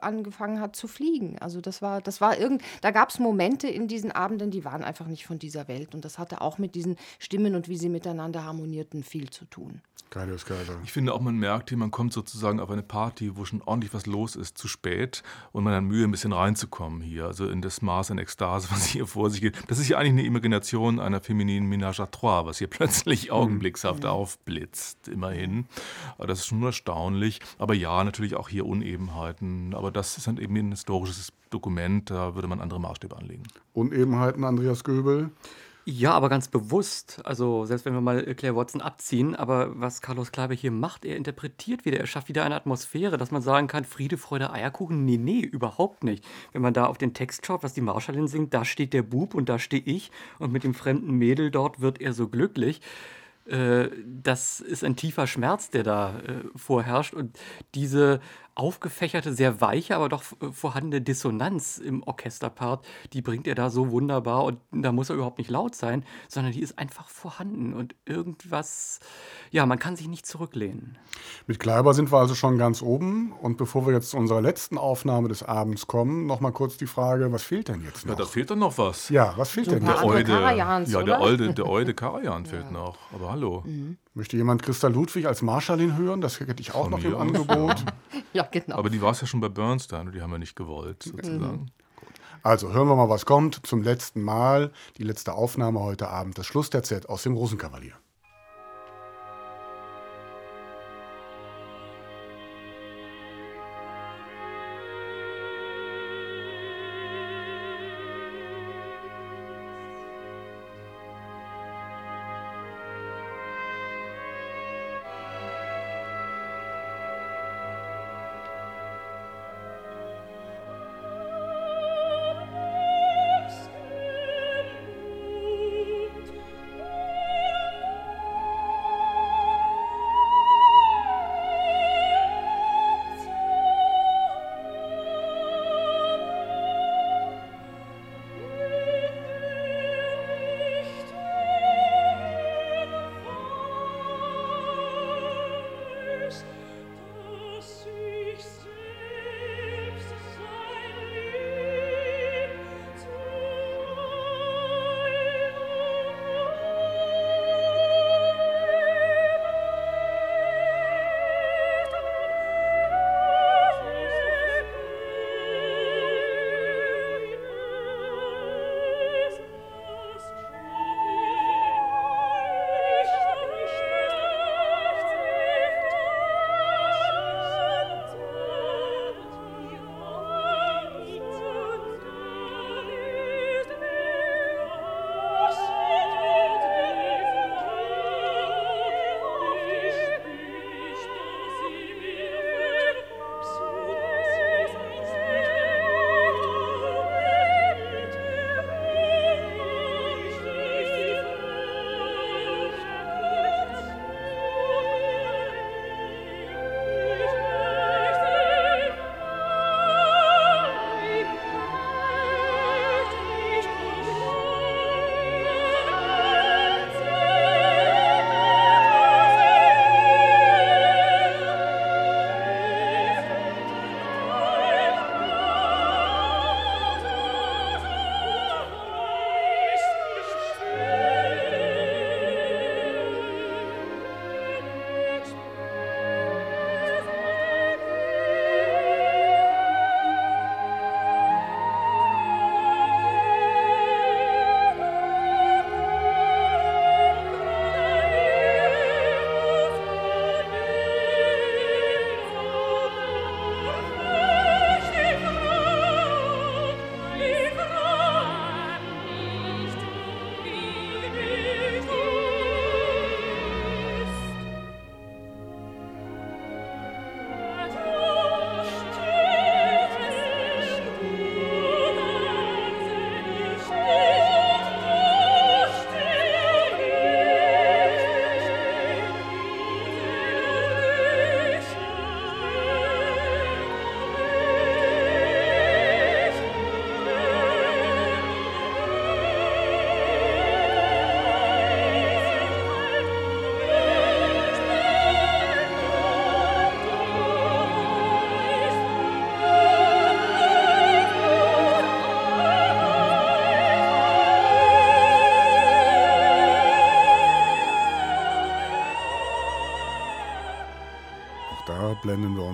angefangen hat zu fliegen. Also das war, das war irgend, da gab es Momente in diesen Abenden, die waren einfach nicht von dieser Welt. Und das hatte auch mit diesen Stimmen und wie sie miteinander harmonierten viel zu tun. Geiles Geiler. Ich finde auch, man merkt hier, man kommt sozusagen auf eine Party, wo schon ordentlich was los ist, zu spät und man hat Mühe, ein bisschen reinzukommen hier, also in das Maß an Ekstase, was hier vor sich geht. Das ist ja eigentlich eine Imagination einer femininen Ménage à trois, was hier plötzlich augenblickshaft Mhm. aufblitzt, immerhin. Aber das ist schon erstaunlich. Aber ja, natürlich auch hier Unebenheiten. Aber das ist halt eben ein historisches Dokument, da würde man andere Maßstäbe anlegen. Unebenheiten, Andreas Göbel. Ja, aber ganz bewusst. Also, selbst wenn wir mal Claire Watson abziehen, aber was Carlos Kleiber hier macht, er interpretiert wieder, er schafft wieder eine Atmosphäre, dass man sagen kann, Friede, Freude, Eierkuchen. Nee, nee, überhaupt nicht. Wenn man da auf den Text schaut, was die Marschallin singt, da steht der Bub und da stehe ich und mit dem fremden Mädel dort wird er so glücklich. Äh, das ist ein tiefer Schmerz, der da äh, vorherrscht. Und diese aufgefächerte, sehr weiche, aber doch äh, vorhandene Dissonanz im Orchesterpart, die bringt er da so wunderbar. Und da muss er überhaupt nicht laut sein, sondern die ist einfach vorhanden. Und irgendwas, ja, man kann sich nicht zurücklehnen. Mit Kleiber sind wir also schon ganz oben. Und bevor wir jetzt zu unserer letzten Aufnahme des Abends kommen, noch mal kurz die Frage, was fehlt denn jetzt Ja, da noch? fehlt dann noch was. Ja, was fehlt So denn jetzt? andere Karajans, ja, der oder? Olde, der Olde Karajan fehlt noch. Aber hallo. Möchte jemand Christa Ludwig als Marschallin hören? Das hätte ich auch Von noch im Angebot. Ja, genau. Aber die war es ja schon bei Bernstein und die haben wir nicht gewollt, sozusagen. Also hören wir mal, was kommt. Zum letzten Mal, die letzte Aufnahme heute Abend, das Schlussterzett aus dem Rosenkavalier.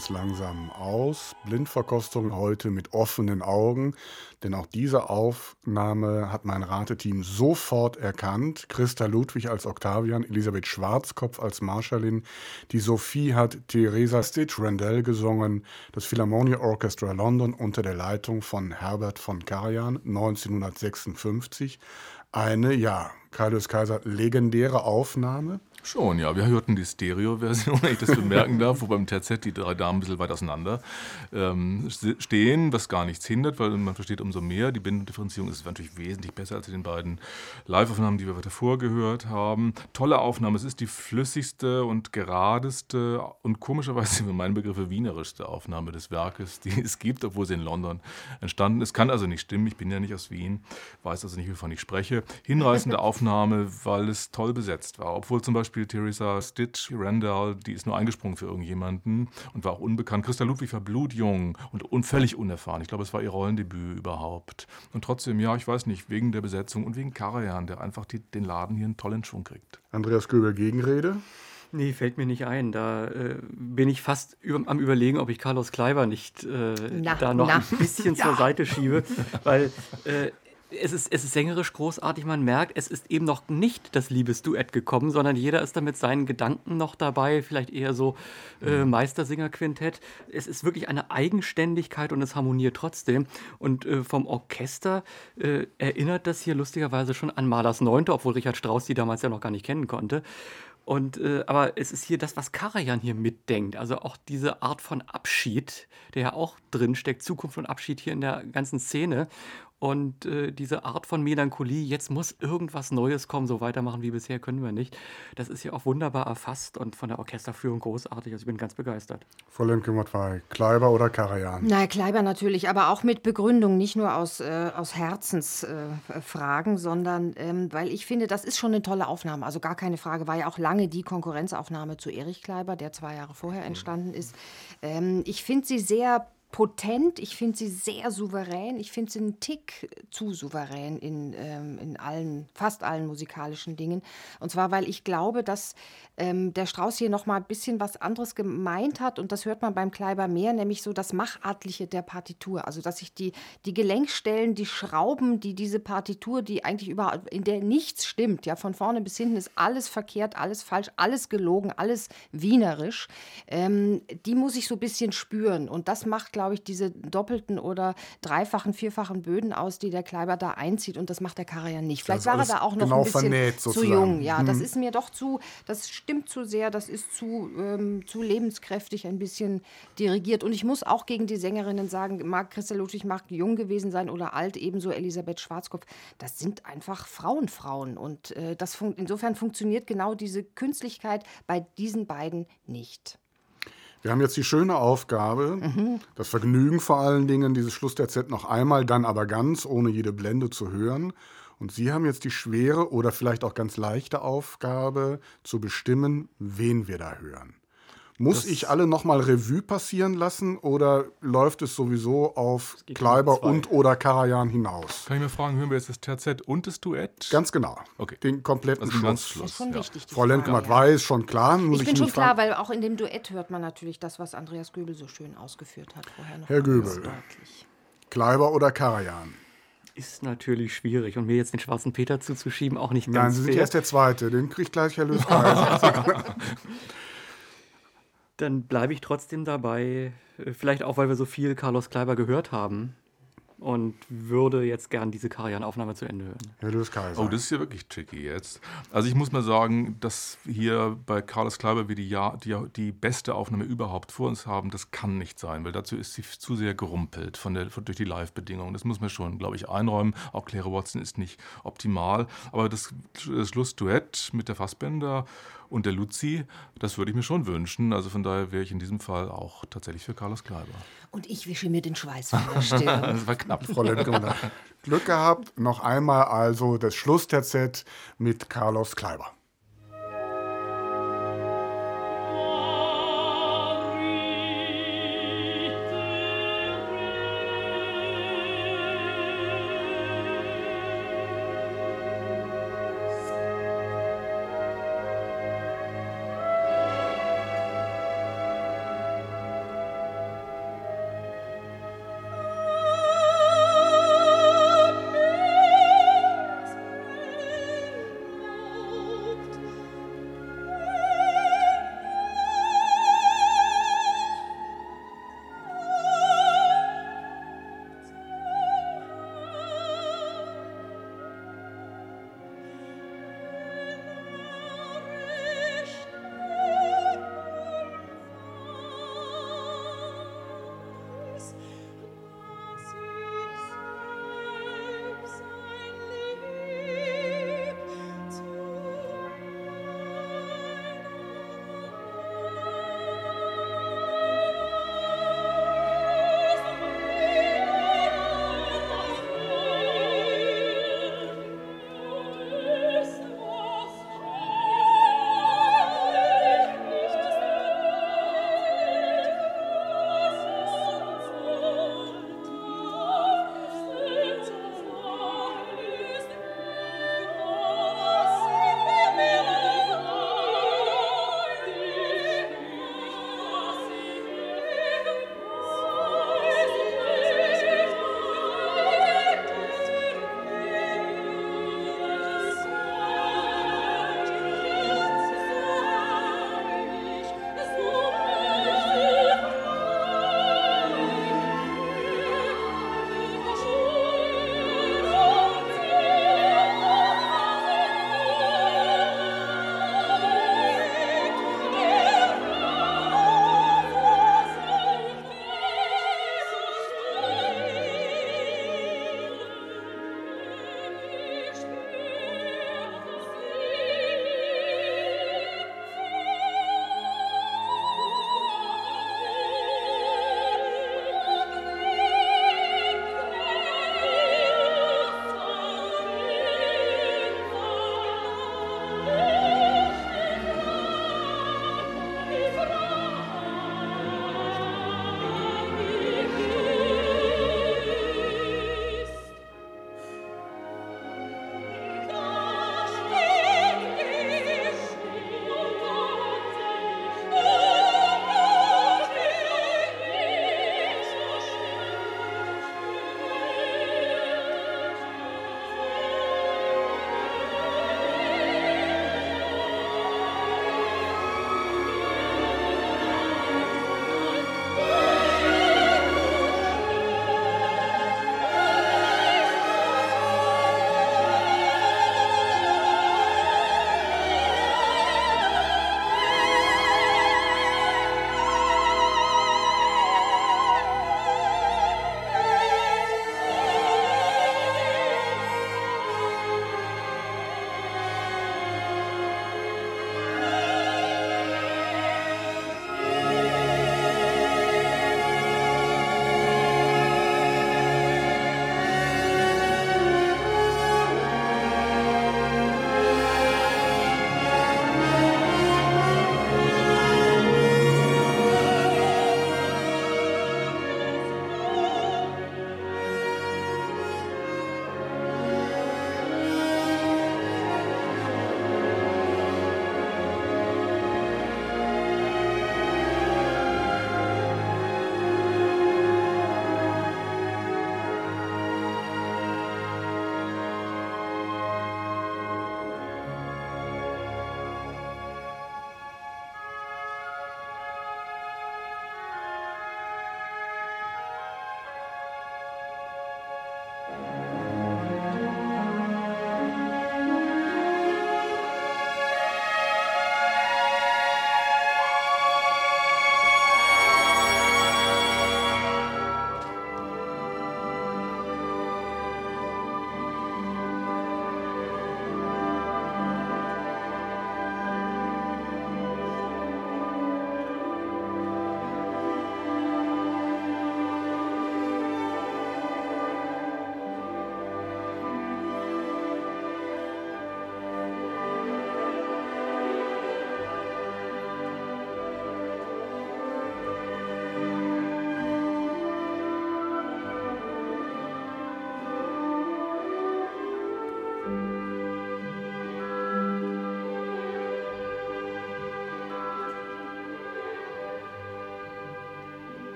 Uns langsam aus. Blindverkostung heute mit offenen Augen, denn auch diese Aufnahme hat mein Rateteam sofort erkannt. Christa Ludwig als Octavian, Elisabeth Schwarzkopf als Marschallin, die Sophie hat Theresa Stitch Randell gesungen, das Philharmonia Orchestra London unter der Leitung von Herbert von Karajan 1956. Eine, ja, Carlos Kaiser legendäre Aufnahme. Schon, ja. Wir hörten die Stereo-Version, wenn ich das bemerken darf, wo beim TZ die drei Damen ein bisschen weit auseinander ähm, stehen, was gar nichts hindert, weil man versteht umso mehr. Die Bindendifferenzierung ist natürlich wesentlich besser als in den beiden Live-Aufnahmen, die wir davor gehört haben. Tolle Aufnahme. Es ist die flüssigste und geradeste und komischerweise für meine Begriffe wienerischste Aufnahme des Werkes, die es gibt, obwohl sie in London entstanden ist. Kann also nicht stimmen. Ich bin ja nicht aus Wien, weiß also nicht, wovon ich spreche. Hinreißende Aufnahme, weil es toll besetzt war. Obwohl zum Beispiel Beispiel Theresa Stitch Randall, die ist nur eingesprungen für irgendjemanden und war auch unbekannt. Christa Ludwig war blutjung und un völlig unerfahren. Ich glaube, es war ihr Rollendebüt überhaupt. Und trotzdem, ja, ich weiß nicht, wegen der Besetzung und wegen Karajan, der einfach die, den Laden hier einen tollen Schwung kriegt. Andreas Göbel, Gegenrede? Nee, fällt mir nicht ein. Da äh, bin ich fast über, am Überlegen, ob ich Carlos Kleiber nicht äh, na, da noch na. ein bisschen ja. zur Seite schiebe. Weil äh, es ist, es ist sängerisch großartig, man merkt, es ist eben noch nicht das Liebesduett gekommen, sondern jeder ist da mit seinen Gedanken noch dabei, vielleicht eher so äh, mhm. Meistersinger-Quintett. Es ist wirklich eine Eigenständigkeit und es harmoniert trotzdem. Und äh, vom Orchester äh, erinnert das hier lustigerweise schon an Malers Neunte, obwohl Richard Strauss die damals ja noch gar nicht kennen konnte. Und, äh, aber es ist hier das, was Karajan hier mitdenkt. Also auch diese Art von Abschied, der ja auch drin steckt, Zukunft und Abschied hier in der ganzen Szene. Und äh, diese Art von Melancholie, jetzt muss irgendwas Neues kommen, so weitermachen wie bisher können wir nicht. Das ist ja auch wunderbar erfasst und von der Orchesterführung großartig. Also ich bin ganz begeistert. Frau Lemke-Matwei, Kleiber oder Karajan? Na, Kleiber natürlich, aber auch mit Begründung, nicht nur aus, äh, aus Herzensfragen, äh, sondern ähm, weil ich finde, das ist schon eine tolle Aufnahme. Also gar keine Frage, war ja auch lange die Konkurrenzaufnahme zu Erich Kleiber, der zwei Jahre vorher entstanden ist. Ähm, ich finde sie sehr potent, ich finde sie sehr souverän, ich finde sie einen Tick zu souverän in, ähm, in allen, fast allen musikalischen Dingen. Und zwar, weil ich glaube, dass ähm, der Strauß hier noch mal ein bisschen was anderes gemeint hat und das hört man beim Kleiber mehr, nämlich so das Machartliche der Partitur. Also, dass sich die, die Gelenkstellen, die Schrauben, die diese Partitur, die eigentlich überhaupt, in der nichts stimmt, ja, von vorne bis hinten ist alles verkehrt, alles falsch, alles gelogen, alles wienerisch, ähm, die muss ich so ein bisschen spüren und das macht, glaube ich, diese doppelten oder dreifachen, vierfachen Böden aus, die der Kleiber da einzieht. Und das macht der Karajan nicht. Vielleicht war er da auch noch genau ein bisschen vernäht, zu jung. Ja, hm. das ist mir doch zu, das stimmt zu sehr, das ist zu, ähm, zu lebenskräftig, ein bisschen dirigiert. Und ich muss auch gegen die Sängerinnen sagen, mag Christa Ludwig mag jung gewesen sein oder alt, ebenso Elisabeth Schwarzkopf. Das sind einfach Frauenfrauen. Und äh, das fun insofern funktioniert genau diese Künstlichkeit bei diesen beiden nicht. Wir haben jetzt die schöne Aufgabe, mhm. das Vergnügen vor allen Dingen, dieses Schluss der Z noch einmal, dann aber ganz, ohne jede Blende zu hören. Und Sie haben jetzt die schwere oder vielleicht auch ganz leichte Aufgabe, zu bestimmen, wen wir da hören. Muss ich alle nochmal Revue passieren lassen oder läuft es sowieso auf Kleiber und oder Karajan hinaus? Kann ich mir fragen, hören wir jetzt das Terzett und das Duett? Ganz genau. Okay. Den kompletten also Schluss. Schluss. Das ist schon ja. wichtig. Frau Lendgematt ja. weiß schon klar. ich bin schon klar, weil auch in dem Duett hört man natürlich das, was Andreas Göbel so schön ausgeführt hat vorher noch. Herr Göbel, Kleiber oder Karajan? ist natürlich schwierig. Und mir jetzt den schwarzen Peter zuzuschieben, auch nicht ganz Nein, Sie sind fair. erst der Zweite. Den kriegt gleich Herr Löw. dann bleibe ich trotzdem dabei, äh, vielleicht auch, weil wir so viel Carlos Kleiber gehört haben und würde jetzt gern diese Karajan-Aufnahme zu Ende hören. Herr Louis Kaiser. Oh, das ist ja wirklich tricky jetzt. Also ich muss mal sagen, dass hier bei Carlos Kleiber wir die, ja, die, die beste Aufnahme überhaupt vor uns haben, das kann nicht sein, weil dazu ist sie zu sehr gerumpelt von der, von, durch die Live-Bedingungen. Das muss man schon, glaube ich, einräumen. Auch Claire Watson ist nicht optimal, aber das, das Schlussduett mit der Fassbänder und der Luzi, das würde ich mir schon wünschen. Also von daher wäre ich in diesem Fall auch tatsächlich für Carlos Kleiber. Und ich wische mir den Schweiß von der Stirn. das war knapp. Frau Lendgren. Glück gehabt. Noch einmal also das Schlussterzett mit Carlos Kleiber.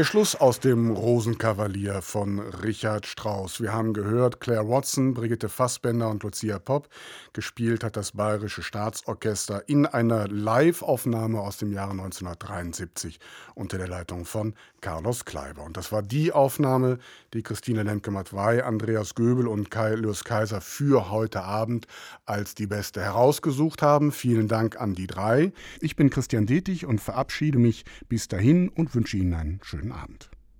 Der Schluss aus dem Rosenkavalier von Richard Strauss. Wir haben gehört, Claire Watson, Brigitte Fassbender und Lucia Popp. Gespielt hat das Bayerische Staatsorchester in einer Live-Aufnahme aus dem Jahre 1973 unter der Leitung von Carlos Kleiber. Und das war die Aufnahme, die Christine Lemke-Matwei, Andreas Göbel und Kai Lürs Kaiser für heute Abend als die beste herausgesucht haben. Vielen Dank an die drei. Ich bin Christian Detig und verabschiede mich bis dahin und wünsche Ihnen einen schönen Abend.